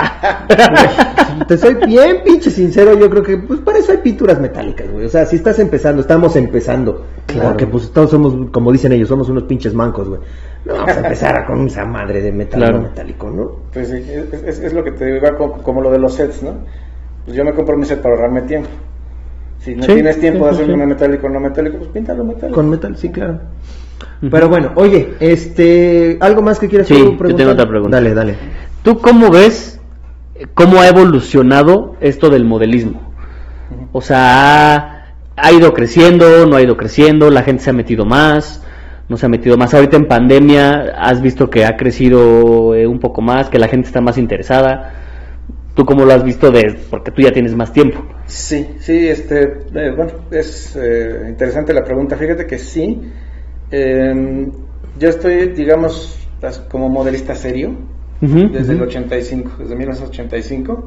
S2: Ah.
S1: Te soy bien pinche sincero, yo creo que pues para eso hay pinturas metálicas, güey. O sea, si estás empezando, estamos empezando.
S2: Claro.
S1: Porque pues todos somos, como dicen ellos, somos unos pinches mancos, güey. No vamos a empezar a con esa madre de metal
S2: Claro.
S1: no metálico, ¿no?
S3: Pues sí, es, es- es lo que te digo, como, como lo de los sets, ¿no? Pues yo me compro mi set para ahorrarme tiempo. Si no
S2: Sí,
S3: tienes tiempo
S2: sí,
S3: de
S2: sí,
S3: hacerlo
S2: sí.
S3: metálico o no metálico, pues píntalo metálico.
S1: Con metal, sí, claro. Pero bueno, oye, este, ¿algo más que quieras
S2: Sí,
S1: tú
S2: yo
S1: preguntar?
S2: tengo otra pregunta.
S1: Dale, dale.
S2: ¿Tú cómo ves eh, cómo ha evolucionado esto del modelismo? O sea, ¿ha, ha ido creciendo, no ha ido creciendo, la gente se ha metido más, no se ha metido más. Ahorita en pandemia has visto que ha crecido eh, un poco más, que la gente está más interesada. ¿Tú cómo lo has visto de, porque tú ya tienes más tiempo?
S3: Sí, sí, este, eh, bueno, es eh, interesante la pregunta. Fíjate que sí, em, yo estoy, digamos, como modelista serio desde el 85, desde 1985.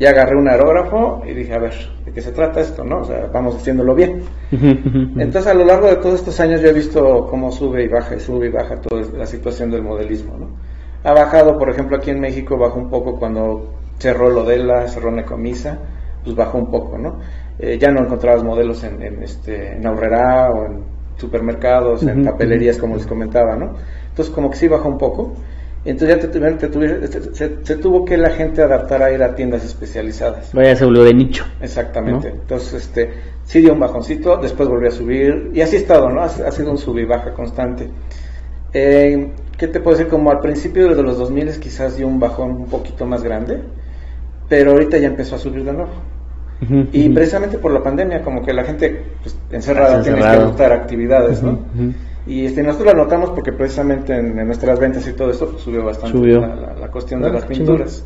S3: Ya agarré un aerógrafo y dije, a ver, ¿de qué se trata esto? ¿no? O sea, vamos haciéndolo bien. Entonces, a lo largo de todos estos años yo he visto cómo sube y baja y sube y baja toda la situación del modelismo, ¿no? Ha bajado, por ejemplo, aquí en México bajó un poco cuando cerró Lodela, cerró Necomisa, pues bajó un poco, ¿no? Eh, ya no encontrabas modelos en, en, este, en Aurrera o en supermercados, en papelerías, como les comentaba, ¿no? Entonces, como que sí bajó un poco. Entonces ya te, se, tuvo que la gente adaptar a ir a tiendas especializadas.
S2: Vaya, se volvió de nicho.
S3: Exactamente. Entonces, este, sí dio un bajoncito, después volvió a subir, y así ha estado, ¿no? Ha, sido un sub y baja constante. Eh, ¿Qué te puedo decir? Como al principio de los 2000 quizás dio un bajón un poquito más grande, pero ahorita ya empezó a subir de nuevo. Y precisamente por la pandemia, como que la gente pues, encerrada tiene que buscar actividades, ¿no? Y este, nosotros la notamos porque precisamente en, nuestras ventas y todo esto pues, subió bastante La, cuestión de ah, las pinturas.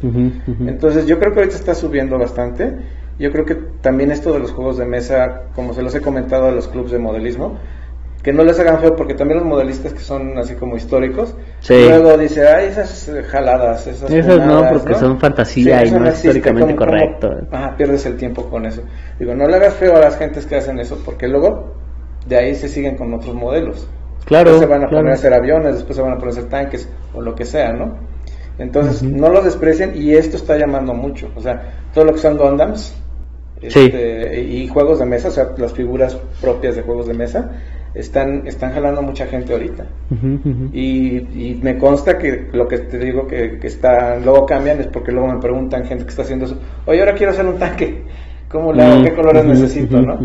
S3: Entonces yo creo que ahorita está subiendo bastante. Yo creo que también esto de los juegos de mesa, como se los he comentado a los clubes de modelismo, que no les hagan feo porque también los modelistas que son así como históricos luego dice ay esas eh, jaladas esas,
S2: esas no porque son fantasía y no, es históricamente correcto
S3: ajá, pierdes el tiempo con eso. Digo no le hagas feo a las gentes que hacen eso porque luego de ahí se siguen con otros modelos. Claro después se van a poner a hacer aviones después se van a poner a hacer tanques o lo que sea no entonces no los desprecien y esto está llamando mucho. O sea todo lo que son Gundams este, y juegos de mesa o sea las figuras propias de juegos de mesa están, están jalando mucha gente ahorita. Y, me consta que lo que te digo que, que está, luego cambian es porque luego me preguntan gente que está haciendo eso, oye, ahora quiero hacer un tanque, ¿cómo le ¿Qué colores necesito? ¿no?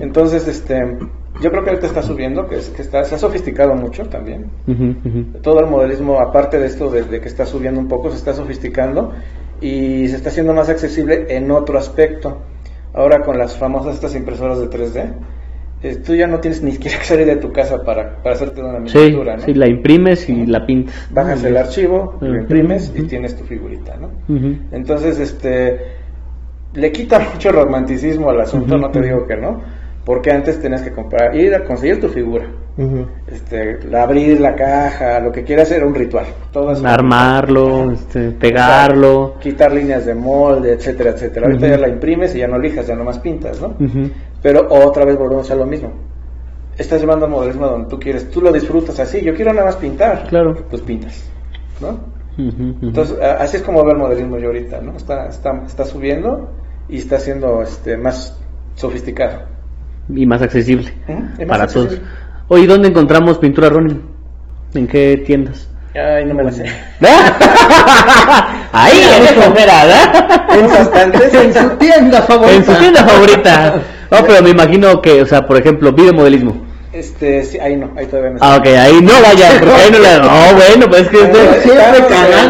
S3: Entonces, este, yo creo que ahorita está subiendo, que, es, que está, se ha sofisticado mucho también. Todo el modelismo, aparte de esto, desde que está subiendo un poco, se está sofisticando y se está haciendo más accesible en otro aspecto. Ahora con las famosas estas impresoras de 3D, eh, tú ya no tienes ni siquiera que salir de tu casa para, para hacerte una miniatura,
S2: ¿no? Sí, la imprimes y la pintas.
S3: Bajas el archivo, lo imprimes y tienes tu figurita, ¿no? Entonces, este, le quita mucho romanticismo al asunto, no te digo que no, porque antes tenías que comprar, ir a conseguir tu figura, este, abrir la caja, lo que quieras era un ritual.
S2: Todo Armarlo, este, pegarlo.
S3: quitar líneas de molde, etcétera, etcétera. Ahorita ya la imprimes y ya no lijas, ya nomás pintas, ¿no? Pero otra vez volvemos a lo mismo. Estás llevando al modelismo donde tú quieres, tú lo disfrutas así, yo quiero nada más pintar.
S2: Claro.
S3: Pues pintas, ¿no? Entonces, así es como veo el modelismo yo ahorita, ¿no? Está, está, está subiendo y está siendo este, más sofisticado.
S2: Y más accesible para todos. Oye, ¿dónde encontramos pintura Ronin? ¿En qué tiendas?
S3: Ay, no me la sé.
S2: Ahí, en
S1: En bastantes. En su tienda favorita.
S2: En su tienda favorita. No, pero me imagino que, o sea, por ejemplo, videomodelismo.
S3: Este, sí, ahí no, ahí todavía no.
S2: Ah, ok, ahí no vaya, porque ahí no la. No, bueno, pues es que. Estoy.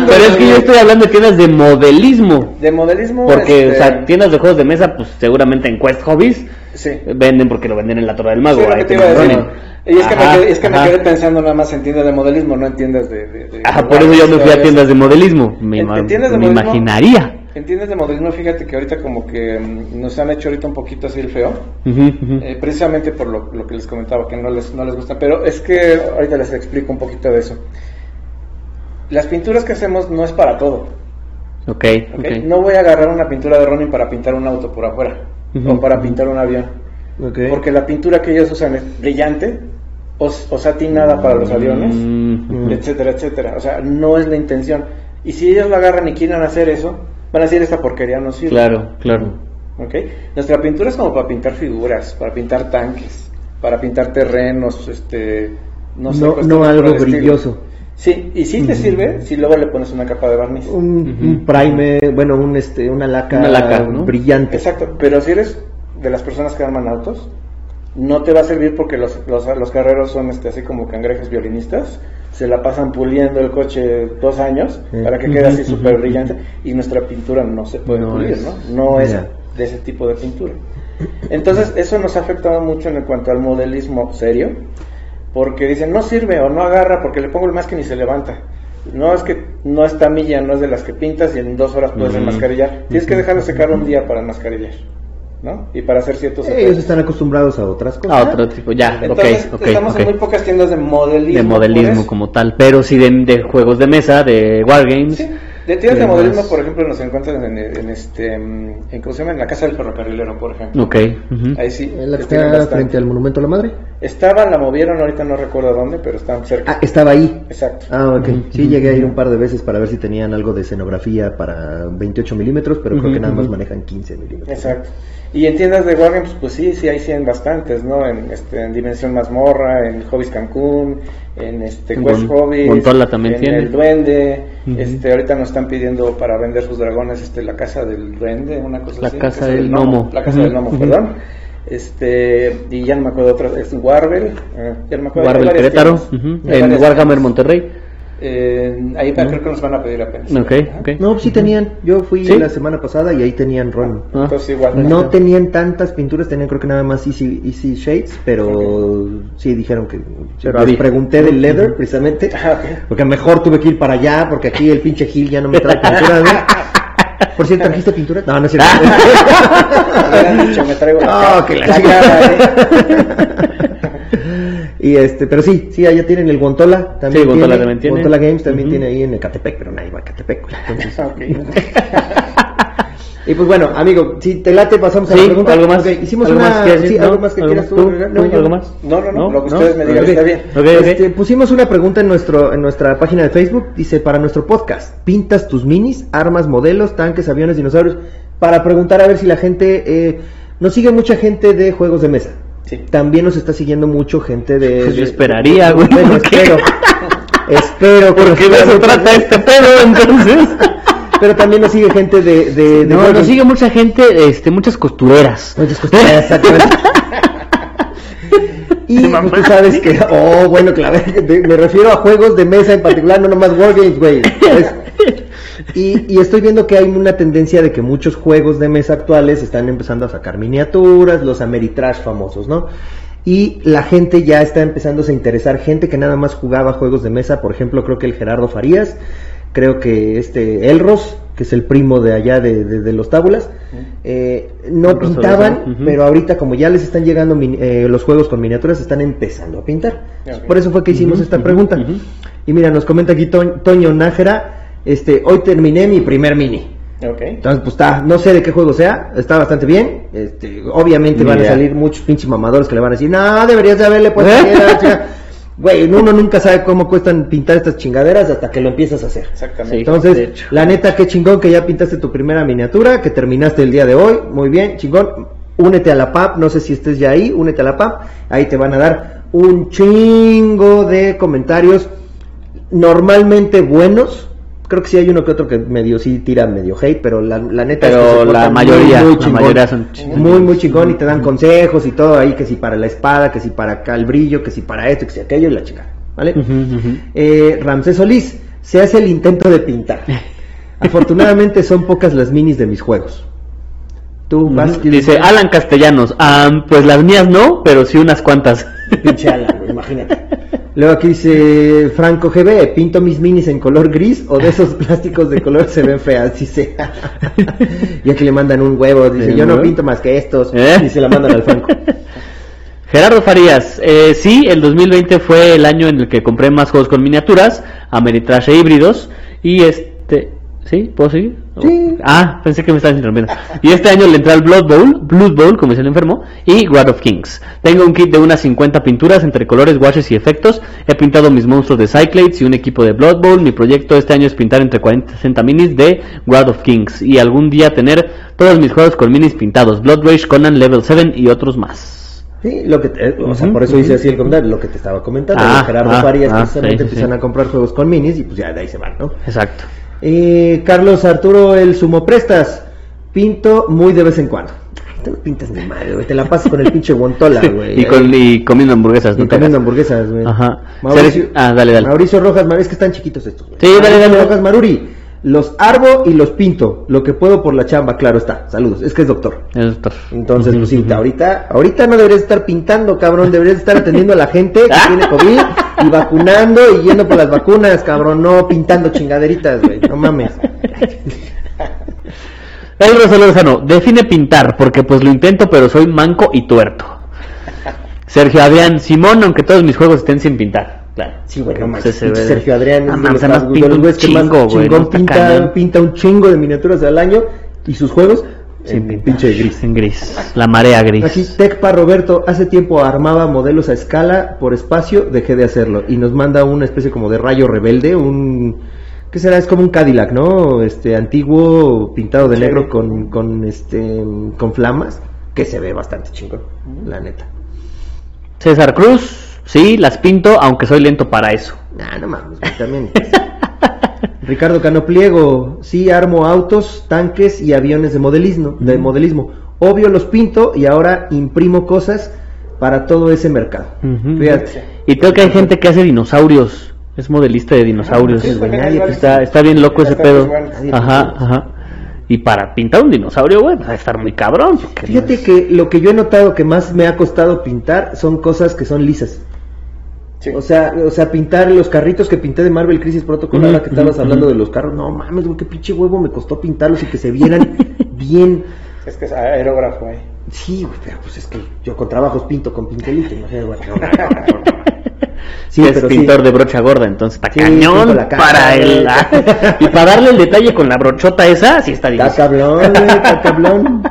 S2: Pero es que yo estoy hablando de tiendas de modelismo.
S3: De modelismo.
S2: Porque, o sea, este, tiendas de juegos de mesa, pues seguramente en Quest Hobbies. Sí. Venden porque lo venden en la Torre del Mago.
S3: Sí, ahí te y es que, me, quedé, es que me quedé pensando nada más en tiendas de modelismo, no en tiendas de... de,
S2: ajá, por eso yo me fui a tiendas de modelismo. Me, en, tiendas de me imaginaría.
S3: En tiendas de modelismo, fíjate que ahorita como que mm, nos han hecho ahorita un poquito así el feo, eh, precisamente por lo, lo, que les comentaba, que no les, no les gusta, pero es que ahorita les explico un poquito de eso. Las pinturas que hacemos no es para todo.
S2: Ok.
S3: okay. No voy a agarrar una pintura de Ronin para pintar un auto por afuera, o para pintar un avión. Okay. Porque la pintura que ellos usan es brillante, o, satinada para los aviones, mm. etcétera, etcétera. O sea, no es la intención. Y si ellos lo agarran y quieren hacer eso, van a decir esta porquería no sirve.
S2: Claro, claro.
S3: ¿Ok? Nuestra pintura es como para pintar figuras, para pintar tanques, para pintar terrenos, este,
S1: no sé. No, algo brilloso.
S3: Sí, y si te sirve si luego le pones una capa de barniz.
S1: Un, prime, bueno, un, este, una laca, brillante.
S3: Exacto, pero si eres de las personas que arman autos, no te va a servir porque los, los, los carreros son este, así como cangrejos violinistas, se la pasan puliendo el coche dos años para que quede así súper brillante y nuestra pintura no se puede pulir, ¿no? No es de ese tipo de pintura. Entonces eso nos ha afectado mucho en cuanto al modelismo serio, porque dicen no sirve o no agarra porque le pongo el más que ni se levanta. no es que no es tamilla, no es de las que pintas y en dos horas puedes enmascarillar. Tienes que dejarlo secar un día para enmascarillar, ¿no? Y para hacer ciertos
S1: Ellos
S3: efectos.
S1: están acostumbrados a otras cosas.
S2: A otro tipo, ya,
S3: Entonces,
S2: ok, ok,
S3: estamos en muy pocas tiendas de modelismo.
S2: de modelismo
S3: por eso.
S2: como tal, pero sí de, de juegos de mesa, de wargames.
S3: Sí, de tiendas de
S2: más-
S3: por ejemplo, nos encuentran en, en este, mm, en, ¿cómo se llama? En la casa del ferrocarrilero, por ejemplo.
S2: Ok. ujú.
S3: Ahí sí.
S1: En la que está frente al Monumento a la Madre.
S3: Estaba, la movieron, ahorita no recuerdo dónde, pero estaban cerca.
S1: Ah, estaba ahí.
S3: Exacto.
S1: Ah, ok.
S2: Ujú.
S1: Sí, llegué a ir un par de veces para ver si tenían algo de escenografía para 28 milímetros, pero creo
S2: Ujú,
S1: que nada más manejan 15 milímetros.
S3: Exacto. Y en tiendas de Wargames, pues sí, sí, hay 100 bastantes, ¿no? En, este, en Dimensión Mazmorra, en Hobbies Cancún, en este Quest
S2: Gon-
S3: Hobbies,
S2: Gontola también
S3: en
S2: tiene.
S3: El Duende,
S2: Ujú.
S3: este, ahorita nos están pidiendo para vender sus dragones, este, la casa del Duende, una cosa
S2: La
S3: así.
S2: casa del gnomo.
S3: La casa del gnomo,
S2: ujú.
S3: perdón. Este, y ya no me acuerdo otra, es Warvel, eh, ya no me acuerdo.
S2: Warvel Querétaro, ujú,
S3: Hay
S2: en Warhammer. Monterrey.
S3: Eh, ahí creo que nos van a pedir apenas.
S2: Ok,
S3: Ajá.
S2: ok.
S1: No, pues sí tenían. Yo fui
S2: ¿Sí?
S1: la semana pasada y ahí tenían Ron.
S2: Ah.
S3: Entonces igual.
S1: No tenían tantas pinturas, tenían creo que nada más Easy, Easy Shades, pero sí dijeron que...
S2: Pero
S1: les pregunté del leather, precisamente,
S3: Ah,
S1: porque mejor tuve que ir para allá, porque aquí el pinche Gil ya no me trae pintura. ¿no? Por cierto, ¿trajiste pintura? No, no es cierto.
S3: Me hubieran dicho, me traigo la
S1: No,
S3: cara-
S1: que la
S3: cara, ¿eh?
S1: Y este, pero sí, sí, allá tienen el Guantola también.
S2: Sí, Guantola
S1: tiene,
S2: también tiene.
S1: Guantola Games también tiene ahí en Ecatepec, pero nadie va a Ecatepec. Entonces,
S3: Ok.
S1: y pues bueno, amigo, si te late, pasamos a
S2: Sí,
S1: la pregunta.
S2: algo más.
S1: Hicimos
S2: ¿Algo
S1: una.
S2: más que
S1: sí,
S2: ¿No?
S1: algo más que
S2: ¿Algo
S1: quieras tú.
S2: tú?
S1: agregar?
S2: ¿Tú?
S1: yo-
S2: ¿Algo más?
S3: No, no, no,
S2: ¿No?
S3: lo que
S2: ¿No?
S3: ustedes me digan está bien.
S1: Este, pusimos una pregunta en nuestro en nuestra página de Facebook, dice para nuestro podcast, pintas tus minis, armas, modelos, tanques, aviones, dinosaurios, para preguntar a ver si la gente eh, nos sigue mucha gente de juegos de mesa.
S3: Sí.
S1: También nos está siguiendo mucho gente de.
S2: Pues yo esperaría, güey,
S1: Bueno, espero. espero. que
S2: Porque de eso trata este pedo, entonces.
S1: Pero también nos sigue gente de. de, de
S2: No, nos sigue mucha gente, este, muchas costureras.
S1: Muchas exactamente. Y pues, tú sabes que, oh, bueno, claro, me refiero a juegos de mesa en particular, no nomás Wargames, güey. ¿sabes? Y, y estoy viendo que hay una tendencia de que muchos juegos de mesa actuales están empezando a sacar miniaturas, los Ameritrash famosos, ¿no? Y la gente ya está empezándose a interesar, gente que nada más jugaba juegos de mesa, por ejemplo, creo que el Gerardo Farías, creo que este Elros, que es el primo de allá de, de- de los tábulas, eh, no
S2: Elros
S1: pintaban, pero ahorita como ya les están llegando min- eh, los juegos con miniaturas, están empezando a pintar. Por eso fue que hicimos esta pregunta. Y mira, nos comenta aquí To- Toño Nájera, este, hoy terminé mi primer mini. Entonces, pues está, no sé de qué juego sea, está bastante bien. Este, obviamente van a salir muchos pinches mamadores que le van a decir, no, deberías de haberle puesto
S2: ¿Eh?
S1: piedra", o sea, Güey, uno nunca sabe cómo cuestan pintar estas chingaderas hasta que lo empiezas a hacer.
S3: Exactamente.
S1: Entonces, la neta, qué chingón que ya pintaste tu primera miniatura, que terminaste el día de hoy. Muy bien, chingón. Únete a la PAP, no sé si estés ya ahí, únete a la PAP. Ahí te van a dar un chingo de comentarios normalmente buenos. Creo que sí hay uno que otro que medio sí tira medio hate, pero la, la neta
S2: Pero
S1: es que
S2: la mayoría, la
S1: chingón.
S2: mayoría son chingones.
S1: muy muy chingón y te dan consejos y todo ahí que si para la espada, que si para acá el brillo, que si para esto, que si aquello y la chica, ¿vale? Eh, Ramsés Solís, se hace el intento de pintar. Afortunadamente son pocas las minis de mis juegos. Tú vas.
S2: Dice Alan Castellanos, "Ah, pues las mías no, pero sí unas cuantas.
S1: pinche Alan, imagínate. Luego aquí dice Franco GB, pinto mis minis en color gris o de esos plásticos de color se ven feas, dice. y aquí le mandan un huevo, dice,
S2: ¿El
S1: yo no pinto más que estos.
S2: ¿Eh?
S1: Y se la mandan al Franco.
S2: Gerardo Farías, eh, sí, el 2020 fue el año en el que compré más juegos con miniaturas, Ameritrash e híbridos, y este, ¿sí? ¿Puedo seguir?
S1: Sí.
S2: Ah, pensé que me estabas interrumpiendo. Y este año le entré al Blood Bowl, Blood Bowl, como dice el enfermo, y Guard of Kings. Tengo un kit de unas 50 pinturas entre colores, washes y efectos. He pintado mis monstruos de Cyclades y un equipo de Blood Bowl. Mi proyecto este año es pintar entre 40 y 60 minis de Guard of Kings. Y algún día tener todos mis juegos con minis pintados. Blood Rage, Conan, Level 7 y otros más.
S1: Sí, lo que te- o sea, por eso hice así el comentario, lo que te estaba comentando.
S2: Ah,
S1: Gerardo
S2: ah,
S1: Farías
S2: ah,
S1: precisamente
S2: sí, sí,
S1: empiezan
S2: sí.
S1: a comprar juegos con minis y pues ya de ahí se van, ¿no?
S2: Exacto.
S1: Eh, Carlos Arturo, el sumo prestas. Pinto muy de vez en cuando. Ay, Tú no pintas ni madre, güey. Te la pasas con el pinche guantola, güey.
S2: y, con, y comiendo hamburguesas.
S1: Y
S2: no te
S1: comiendo hamburguesas, güey.
S2: Ajá.
S1: Mauricio,
S2: ah, dale, dale.
S1: Mauricio Rojas, Mar- es que están chiquitos estos, güey.
S2: Sí, dale,
S1: Mauricio
S2: dale.
S1: Rojas Maruri. Los arbo y los pinto, lo que puedo por la chamba, claro está. Saludos, es que es doctor.
S2: Es doctor.
S1: Entonces, pues sí, ahorita, ahorita no deberías estar pintando, cabrón, deberías estar atendiendo a la gente que tiene COVID y vacunando y yendo por las vacunas, cabrón, no pintando chingaderitas, güey, no mames.
S2: El Rosa Lozano, define pintar, porque pues lo intento, pero soy manco y tuerto. Sergio Adrián, Simón, aunque todos mis juegos estén sin pintar. Claro.
S1: Sí, güey, no Sergio Adrián
S2: No
S1: es de los,
S2: pinta un chingo, güey.
S1: chingón
S2: no está
S1: pinta, pinta un chingo de miniaturas al año y sus juegos
S2: Sin
S1: en pinche gris.
S2: En gris. La marea gris.
S1: Aquí Tecpa Roberto, hace tiempo armaba modelos a escala por espacio, dejé de hacerlo y nos manda una especie como de rayo rebelde, un ¿qué será? Es como un Cadillac, ¿no? Este antiguo pintado de
S3: Sí.
S1: negro con con este con flamas, que se ve bastante chingón, la neta.
S2: César Cruz, sí, las pinto, aunque soy lento para eso.
S1: Nah, no mames, güey, también. Ricardo Cano Pliego, sí armo autos, tanques y aviones de modelismo, de modelismo. Obvio los pinto y ahora imprimo cosas para todo ese mercado. Fíjate.
S2: Y creo que hay gente que hace dinosaurios. Es modelista de dinosaurios.
S3: Sí, güey,
S1: nadie
S3: igual.
S2: Está, está bien loco ese pedo. Ajá, ajá. Y para pintar un dinosaurio, güey, va a estar muy cabrón. porque no
S1: Fíjate
S2: es-
S1: que lo que yo he notado que más me ha costado pintar son cosas que son lisas.
S3: Sí.
S1: O sea, o sea, pintar los carritos que pinté de Marvel Crisis Protocol, ahora que estabas hablando de los carros, no mames, güey, qué pinche huevo me costó pintarlos y que se vieran bien.
S3: Es que es aerógrafo ahí.
S1: Sí, güey, pero pues es que yo con trabajos pinto con pintelito, no sé, güey. Sí,
S2: es
S1: pero sí.
S2: pintor de brocha gorda, entonces está
S1: Sí,
S2: cañón
S1: pinto la cara,
S2: para el... y para darle el detalle con la brochota esa, sí está
S1: Está
S2: difícil.
S1: cabrón, güey, está cabrón.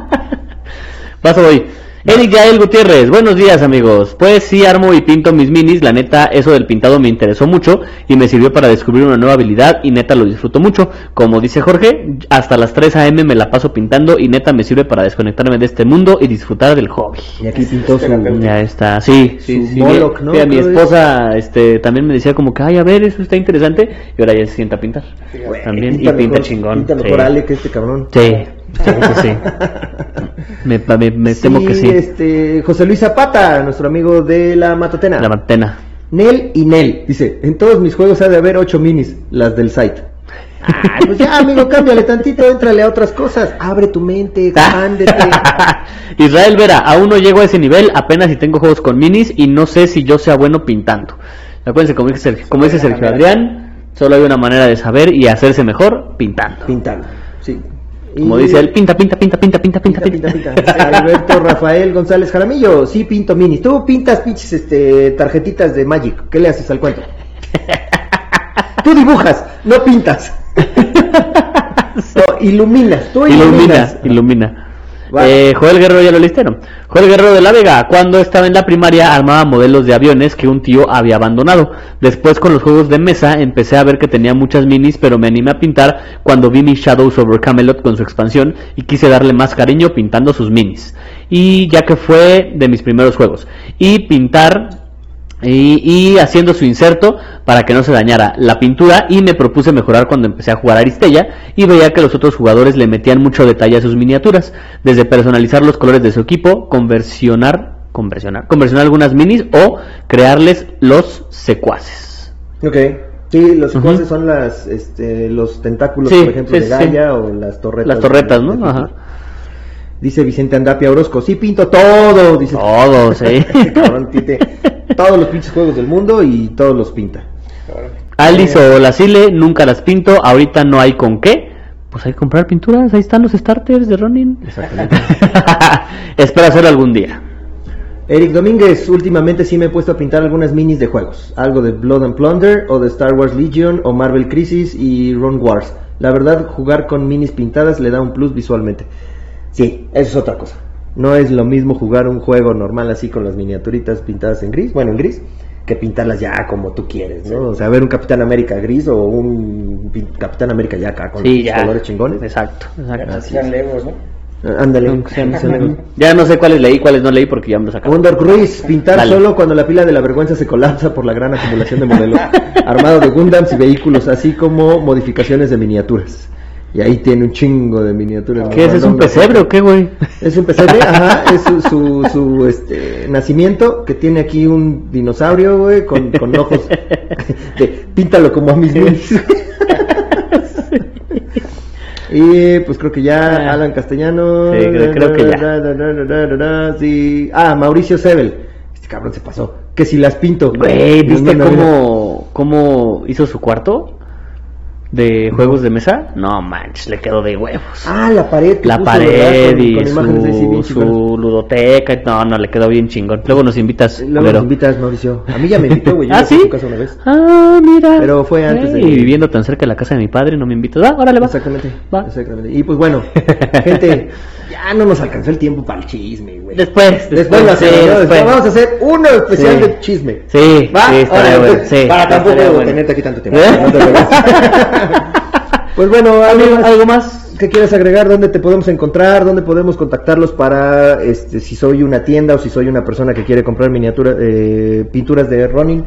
S2: Paso hoy. Eric Yael Gutiérrez, buenos días amigos. Pues sí armo y pinto mis minis, la neta eso del pintado me interesó mucho y me sirvió para descubrir una nueva habilidad y neta lo disfruto mucho. Como dice Jorge, hasta las 3 a.m. me la paso pintando y neta me sirve para desconectarme de este mundo y disfrutar del hobby.
S1: Y aquí pintó su...
S2: Ya está, sí, sí, sí.
S1: Moloch, ¿no?
S2: Mira, mi esposa este, también me decía como que, ay, a ver, eso está interesante y ahora ya se sienta a pintar. También, y
S1: pinta mejor-
S2: chingón.
S1: Pinta mejor Ale que este cabrón.
S2: Sí, sí, sí, sí. Me, me- me temo que sí.
S1: Este, José Luis Zapata, nuestro amigo de la Matatena.
S2: La mantena.
S1: Nel y Nel, dice, en todos mis juegos ha de haber ocho minis, las del site. Ay, pues ya, amigo, cámbiale tantito, éntrale a otras cosas. Abre tu mente, expándete.
S2: Israel Vera, aún no llego a ese nivel, apenas si tengo juegos con minis y no sé si yo sea bueno pintando. Acuérdense, como dice Sergio, como dice Sergio Adrián, solo hay una manera de saber y hacerse mejor pintando.
S1: Pintando, sí.
S2: Como
S1: Y-
S2: dice él, pinta, pinta, pinta, pinta, pinta, pinta,
S1: Pinta,
S2: pinta.
S1: pinta, pinta. Alberto Rafael González Jaramillo, sí pinto minis. Tú pintas pinches este, tarjetitas de Magic. ¿Qué le haces al cuento? Tú dibujas, no pintas. No, iluminas, tú iluminas.
S2: Ilumina, ilumina. Eh, Guerrero ya lo leíste, ¿no? Joel Guerrero de la Vega, cuando estaba en la primaria armaba modelos de aviones que un tío había abandonado. Después con los juegos de mesa empecé a ver que tenía muchas minis, pero me animé a pintar cuando vi mi Shadows over Camelot con su expansión y quise darle más cariño pintando sus minis. Y ya que fue de mis primeros juegos. Y pintar y, y haciendo su inserto para que no se dañara la pintura y me propuse mejorar cuando empecé a jugar Aristella y veía que los otros jugadores le metían mucho detalle a sus miniaturas, desde personalizar los colores de su equipo, conversionar, conversionar, conversionar algunas minis o crearles los secuaces.
S1: Ok. Sí, los secuaces son las, este, los tentáculos,
S2: Sí,
S1: por ejemplo,
S2: sí,
S1: de
S2: sí.
S1: Gaia o las torretas.
S2: Las torretas,
S1: de-
S2: ¿no?
S1: de-
S2: Ajá.
S1: Dice Vicente Andapia Orozco, sí pinto todo, dice.
S2: Todos, ¿eh?
S1: Este cabrón tiene todos los pinches juegos del mundo y todos los pinta.
S2: Alice o la Sile, nunca las pinto, ahorita no hay con qué. Pues hay que comprar pinturas, ahí están los starters de Ronin.
S1: Exactamente.
S2: Espero hacerlo algún día.
S1: Eric Domínguez, últimamente sí me he puesto a pintar algunas minis de juegos. Algo de Blood and Plunder o de Star Wars Legion o Marvel Crisis y Run Wars. La verdad, jugar con minis pintadas le da un plus visualmente. Sí, eso es otra cosa. No es lo mismo jugar un juego normal así con las miniaturitas pintadas en gris, bueno, en gris, que pintarlas ya como tú quieres, ¿no? O sea, ver un Capitán América gris o un Capitán América ya acá con
S2: Sí,
S1: los
S2: ya.
S1: colores chingones.
S2: Exacto, exacto.
S3: Ya sean legos, ¿no?
S1: Ándale.
S2: Ya no sé cuáles leí, cuáles no leí porque ya me lo sacaron.
S1: Wonder Cruise, pintar
S2: Dale.
S1: solo cuando la pila de la vergüenza se colapsa por la gran acumulación de modelos, armado de Gundams y vehículos, así como modificaciones de miniaturas. Y ahí tiene un chingo de miniaturas.
S2: ¿Qué es? ¿Es un pesebre o qué, güey?
S1: Es un pesebre, ajá, es su, su, su, este, nacimiento, que tiene aquí un dinosaurio, güey, con, con ojos. de, píntalo como a mis minis. Y pues creo que ya
S2: Ah.
S1: Alan Castellano.
S2: Sí, creo- creo que ya.
S1: Sí. Ah, Mauricio Sebel. Este cabrón se pasó. Que si las pinto.
S2: Güey, ¿viste
S1: no,
S2: cómo, cómo hizo su cuarto? De juegos de mesa. No manches, le quedó de huevos.
S1: Ah, la pared.
S2: la
S1: puso,
S2: pared y
S1: con
S2: su, su ludoteca. No, no, le quedó bien chingón. Luego nos invitas.
S1: Luego
S2: culero.
S1: nos invitas, Mauricio. A mí ya me invitó, güey.
S2: ¿Ah,
S1: a
S2: sí?
S1: su casa una vez.
S2: Ah, mira.
S1: Pero fue antes de-
S2: Y viviendo tan cerca de la casa de mi padre, no me invitas. Ah, órale, va.
S1: Exactamente.
S2: Va.
S1: Exactamente. Y pues bueno, gente, ya no nos alcanzó el tiempo para el chisme, güey.
S2: Después,
S1: Después lo
S2: sí,
S1: hacemos, ¿no?
S2: después.
S1: Vamos a hacer uno especial
S2: Sí.
S1: de chisme.
S2: Sí,
S1: ¿Va?
S2: sí, estaría
S1: Órale,
S2: bueno. Sí,
S1: para tampoco
S2: bueno.
S1: tenerte aquí tanto tiempo.
S2: ¿Eh?
S1: No te preocupes. pues bueno, ¿algo más,
S2: ¿Algo más?
S1: que quieras agregar? ¿Dónde te podemos encontrar? ¿Dónde podemos contactarlos para, este, si soy una tienda o si soy una persona que quiere comprar miniatura, eh, pinturas de Ronin?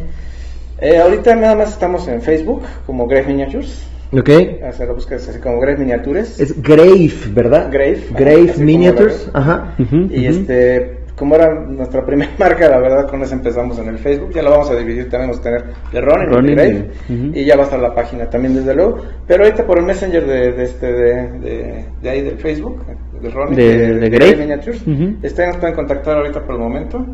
S3: Eh, ahorita nada más estamos en Facebook como Grave Miniatures.
S1: ¿Ok?
S3: O sea, lo buscas así como Grave Miniatures.
S1: Es Grave, ¿verdad?
S3: Grave,
S1: Grave Miniatures. Ajá.
S3: Y este, como era nuestra primera marca, la verdad, con eso empezamos en el Facebook. Ya lo vamos a dividir, tenemos que tener de Ronin y de Grave.
S2: y- ujú.
S3: Y ya va a estar la página también, desde luego. Pero ahorita por el Messenger de, de este, de, de, de ahí del Facebook, de Ronin,
S2: De- de Grave.
S3: Miniatures. Este nos pueden contactar ahorita por el momento.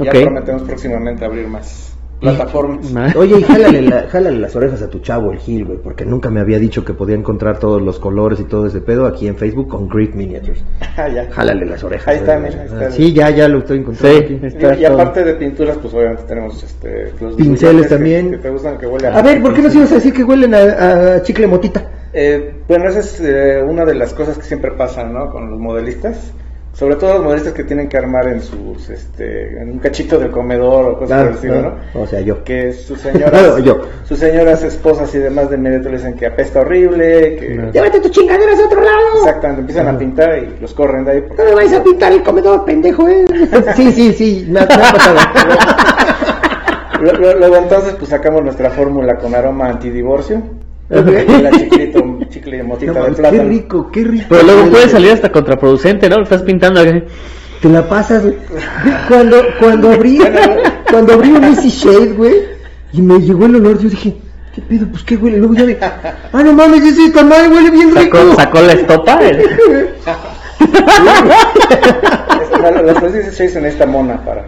S3: Ya
S2: Ok.
S3: prometemos próximamente abrir más plataformas.
S1: Oye, y jálale, la- jálale las orejas a tu chavo, el Gil, güey, porque nunca me había dicho que podía encontrar todos los colores y todo ese pedo aquí en Facebook con Greek Miniatures.
S3: Ah, ya.
S1: Jálale las orejas.
S3: Ahí está,
S1: güey.
S3: mira, ahí está.
S1: Sí, ya, ya lo estoy encontrando
S2: Sí.
S1: aquí.
S2: Está
S3: Y, aparte de pinturas, pues obviamente tenemos este, los
S1: Pinceles
S3: que-
S1: también.
S3: Que, te gustan, que huelen
S1: A ver, ¿por qué nos ibas a decir que huelen a, a chicle motita?
S3: Eh, bueno, esa es eh, una de las cosas que siempre pasan, ¿no? Con los modelistas. Sobre todo los modelistas que tienen que armar en sus, este, en un cachito del comedor o cosas
S1: Claro,
S3: por el estilo,
S1: claro.
S3: ¿no?
S1: O sea, yo.
S3: Que sus señoras,
S1: Yo.
S3: sus señoras esposas y demás de inmediato le dicen que apesta horrible, que
S2: Claro.
S1: Llévate tus chingaderas a otro lado.
S3: exactamente empiezan a pintar y los corren de ahí. porque-
S1: No me vais a pintar el comedor, pendejo, eh. Sí, sí, sí, me ha, me ha pasado.
S3: Lu- lu- Luego entonces pues sacamos nuestra fórmula con aroma antidivorcio. Chicle de motita
S1: No
S3: de
S1: mames, qué
S3: plátano.
S1: rico, qué rico.
S2: Pero luego puede salir hasta contraproducente, ¿no? Lo estás pintando.
S1: Te la pasas, güey. Cuando, cuando abrí, cuando abrí un Easy Shade, güey, y me llegó el olor, yo dije, ¿qué pedo? Pues qué huele. Luego ya de, ah, no mames, ese tamal huele bien rico.
S2: Sacó, sacó la estopa.
S3: Es- bueno, Los precios se en esta mona para...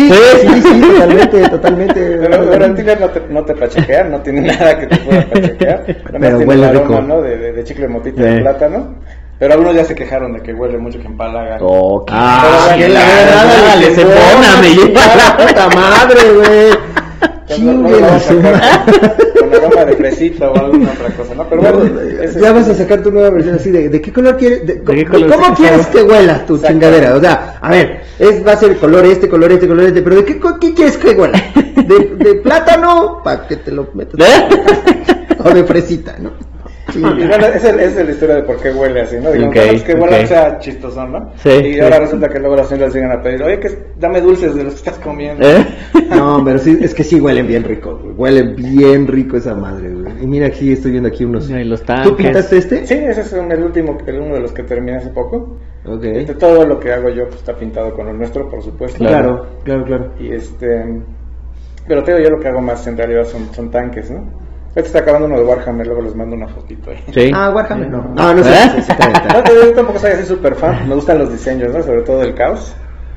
S1: Sí, sí, sí, sí, totalmente, totalmente.
S3: Pero, pero el tiner no te, no te pachecea, no tiene nada que te pueda pachequear. Nada
S1: Pero
S3: tiene
S1: huele
S3: el aroma,
S1: rico.
S3: ¿no? De, de, de chicle de motita de
S2: Eh.
S3: plátano. Pero algunos ya se quejaron de que huele mucho que empalaga.
S2: Oh, qué-
S1: Ah,
S3: Pero
S1: que la
S3: bueno,
S1: verdad,
S2: dale, se pona, me lleva
S1: la puta madre, güey.
S3: Lo
S1: la
S3: vamos a
S1: su
S3: sacar con aroma de fresita o alguna otra cosa, ¿no? Pero bueno,
S1: No, ya vas a sacar tu nueva versión así de, ¿de qué color quieres? de-
S2: qué
S1: co-
S2: color
S1: ¿Cómo
S2: quieres?
S1: que huela tu
S3: Exacto.
S1: chingadera? O sea, a ver, es, va a ser color este, color este, color este, pero ¿de qué, qué quieres que huela? ¿De, de plátano? Para que te lo metas.
S2: ¿Eh?
S1: O de fresita, ¿no?
S3: Y bueno, esa es, la historia de por qué huele así, ¿no? Digamos,
S2: Ok,
S3: bueno, es que huele sea chistoso, ¿no?
S2: Sí,
S3: y
S2: sí.
S3: ahora resulta que luego las señoras llegan a pedir, oye, que dame dulces de los que estás comiendo.
S2: ¿Eh?
S1: No, pero sí, es que sí huelen bien rico, güey. Huele bien rico esa madre, güey. Y mira, aquí estoy viendo aquí unos...
S2: Ay, los
S1: ¿Tú
S2: tanques.
S1: pintaste este?
S3: Sí, ese es el último, el uno de los que terminé hace poco.
S1: Ok.
S3: Este, todo lo que hago yo pues, está pintado con el nuestro, por supuesto.
S1: Claro, claro, claro.
S3: Y este. Pero te digo, yo lo que hago más en realidad son, son tanques, ¿no? Ahorita está acabando uno de Warhammer, luego les mando una fotito ahí.
S2: Sí.
S1: Ah, Warhammer, no. No, no sé.
S2: ¿Eh?
S3: No, yo tampoco soy así súper fan, me gustan los diseños, ¿no? Sobre todo del caos.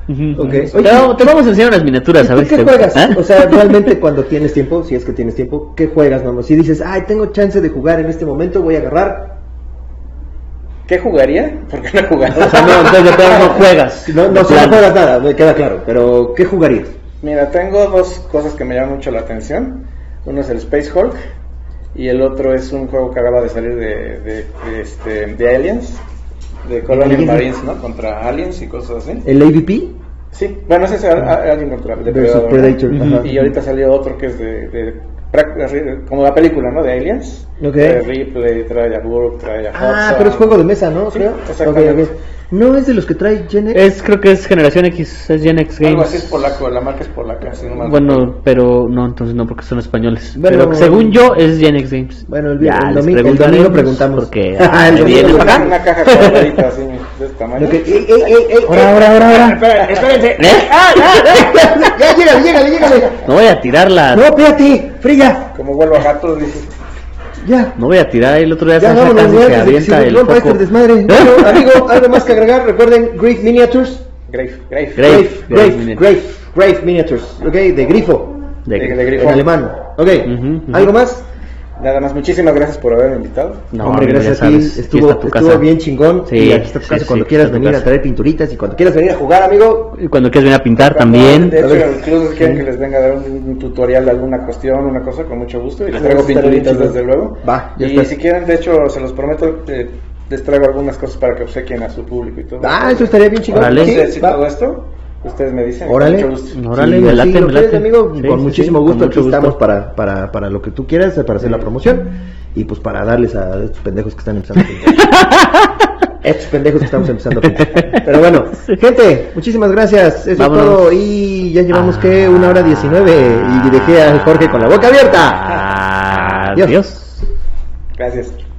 S2: Ujú.
S1: Ok.
S2: Te, vamos- te vamos a enseñar unas miniaturas, a
S1: ¿Y
S2: ver
S1: qué
S2: te
S1: juegas?
S2: ¿eh?
S1: O sea, realmente cuando tienes tiempo, si es que tienes tiempo, ¿qué juegas, no? Si dices, ay, tengo chance de jugar en este momento, voy a agarrar.
S3: ¿Qué jugaría? Porque no he jugado.
S2: O sea, no, entonces de no juegas.
S1: No, no, no juegas nada, me queda claro. Pero, ¿qué jugarías?
S3: Mira, tengo dos cosas que me llaman mucho la atención. Uno es el Space Hulk y el otro es un juego que acaba de salir de, de, de, este, de Aliens, de Colonial. Marines, ¿no? Contra aliens y cosas así.
S1: ¿El AVP?
S3: Sí, bueno, ese es Alien contra Depredador. ¿no?
S1: Predator.
S2: Ujú.
S1: ajá.
S3: Y ahorita salió otro que es de, de como la película, ¿no? De Aliens.
S1: Ok.
S3: Trae a Ripley, trae a Burke, trae a
S1: Ah,
S3: Hudson.
S1: pero es juego de mesa, ¿no?
S3: Sí,
S1: Creo.
S3: exactamente.
S1: Ok, ok. ¿No es de los que trae Gen X?
S2: Es, creo que es Generación X, es Gen X Games.
S3: Algo así es polaco, la marca es polaca, si no
S2: Bueno, pero no, entonces no, porque son españoles.
S1: Bueno,
S2: pero según yo es Gen X Games.
S1: Bueno, el,
S2: Ya,
S1: el, domingo, el
S2: preguntaremos
S1: domingo preguntamos.
S2: Porque
S1: Ah, el domingo
S2: vienes
S3: Una,
S2: para acá.
S3: una caja cuadradita así de este tamaño.
S1: Ey, ey, ey, ey,
S2: Ahora, ahora, ahora, ahora.
S3: Espera, espérense.
S2: ¿Eh?
S1: Ah, ya, llégale, llégale, llégale.
S2: No voy a tirarla.
S1: No, espérate, Freya.
S3: Como vuelvo a gatos, dices.
S2: Ya. No voy a tirar el otro día.
S1: Ya vámonos,
S2: casi
S1: ya,
S2: se
S1: que se-
S2: avienta el
S1: este desmadre. Bueno, amigo, algo más que agregar. Recuerden, Grave Miniatures.
S3: Grave, grave.
S2: Grave.
S1: Grave, Grave,
S2: Miniatures.
S1: Grave, Grave Miniatures. Ok, de grifo.
S2: De-
S3: De- de grifo.
S1: En alemán. Ok. ¿algo más?
S3: Nada más, muchísimas gracias por haberme invitado.
S2: No,
S1: Hombre,
S2: amigo,
S1: gracias a ti.
S2: sabes,
S1: Estuvo, estuvo
S2: casa.
S1: bien chingón.
S2: Sí,
S1: y aquí está tu
S2: sí,
S1: casa
S2: sí,
S1: cuando quieras venir a traer pinturitas y cuando quieras venir a jugar, amigo.
S2: Y Cuando quieras venir a pintar también.
S3: De hecho, incluso quieren que les venga a dar un, un tutorial de alguna cuestión, una cosa, con mucho gusto. Y les traigo pinturitas desde luego.
S1: Va, ya
S3: y
S1: está.
S3: si quieren, de hecho, se los prometo, eh, les traigo algunas cosas para que obsequien a su público y todo.
S1: Ah, eso estaría bien chingón. Sí,
S3: Entonces, si todo esto, ustedes me dicen.
S1: Órale.
S2: Órale,
S1: Sí,
S2: me
S1: sí,
S2: late, me
S1: amigo,
S2: Sí,
S1: con
S2: sí,
S1: muchísimo
S2: sí,
S1: gusto
S2: con
S1: aquí estamos para, para, para lo que tú quieras, para hacer la promoción y pues para darles a estos pendejos que están empezando a pintar. estos pendejos que estamos empezando a pintar. Pero bueno, gente, muchísimas gracias. Eso
S2: Vámonos.
S1: es todo y ya llevamos que una hora diecinueve y dejé a Jorge con la boca abierta.
S2: Adiós.
S1: Adiós.
S3: Gracias.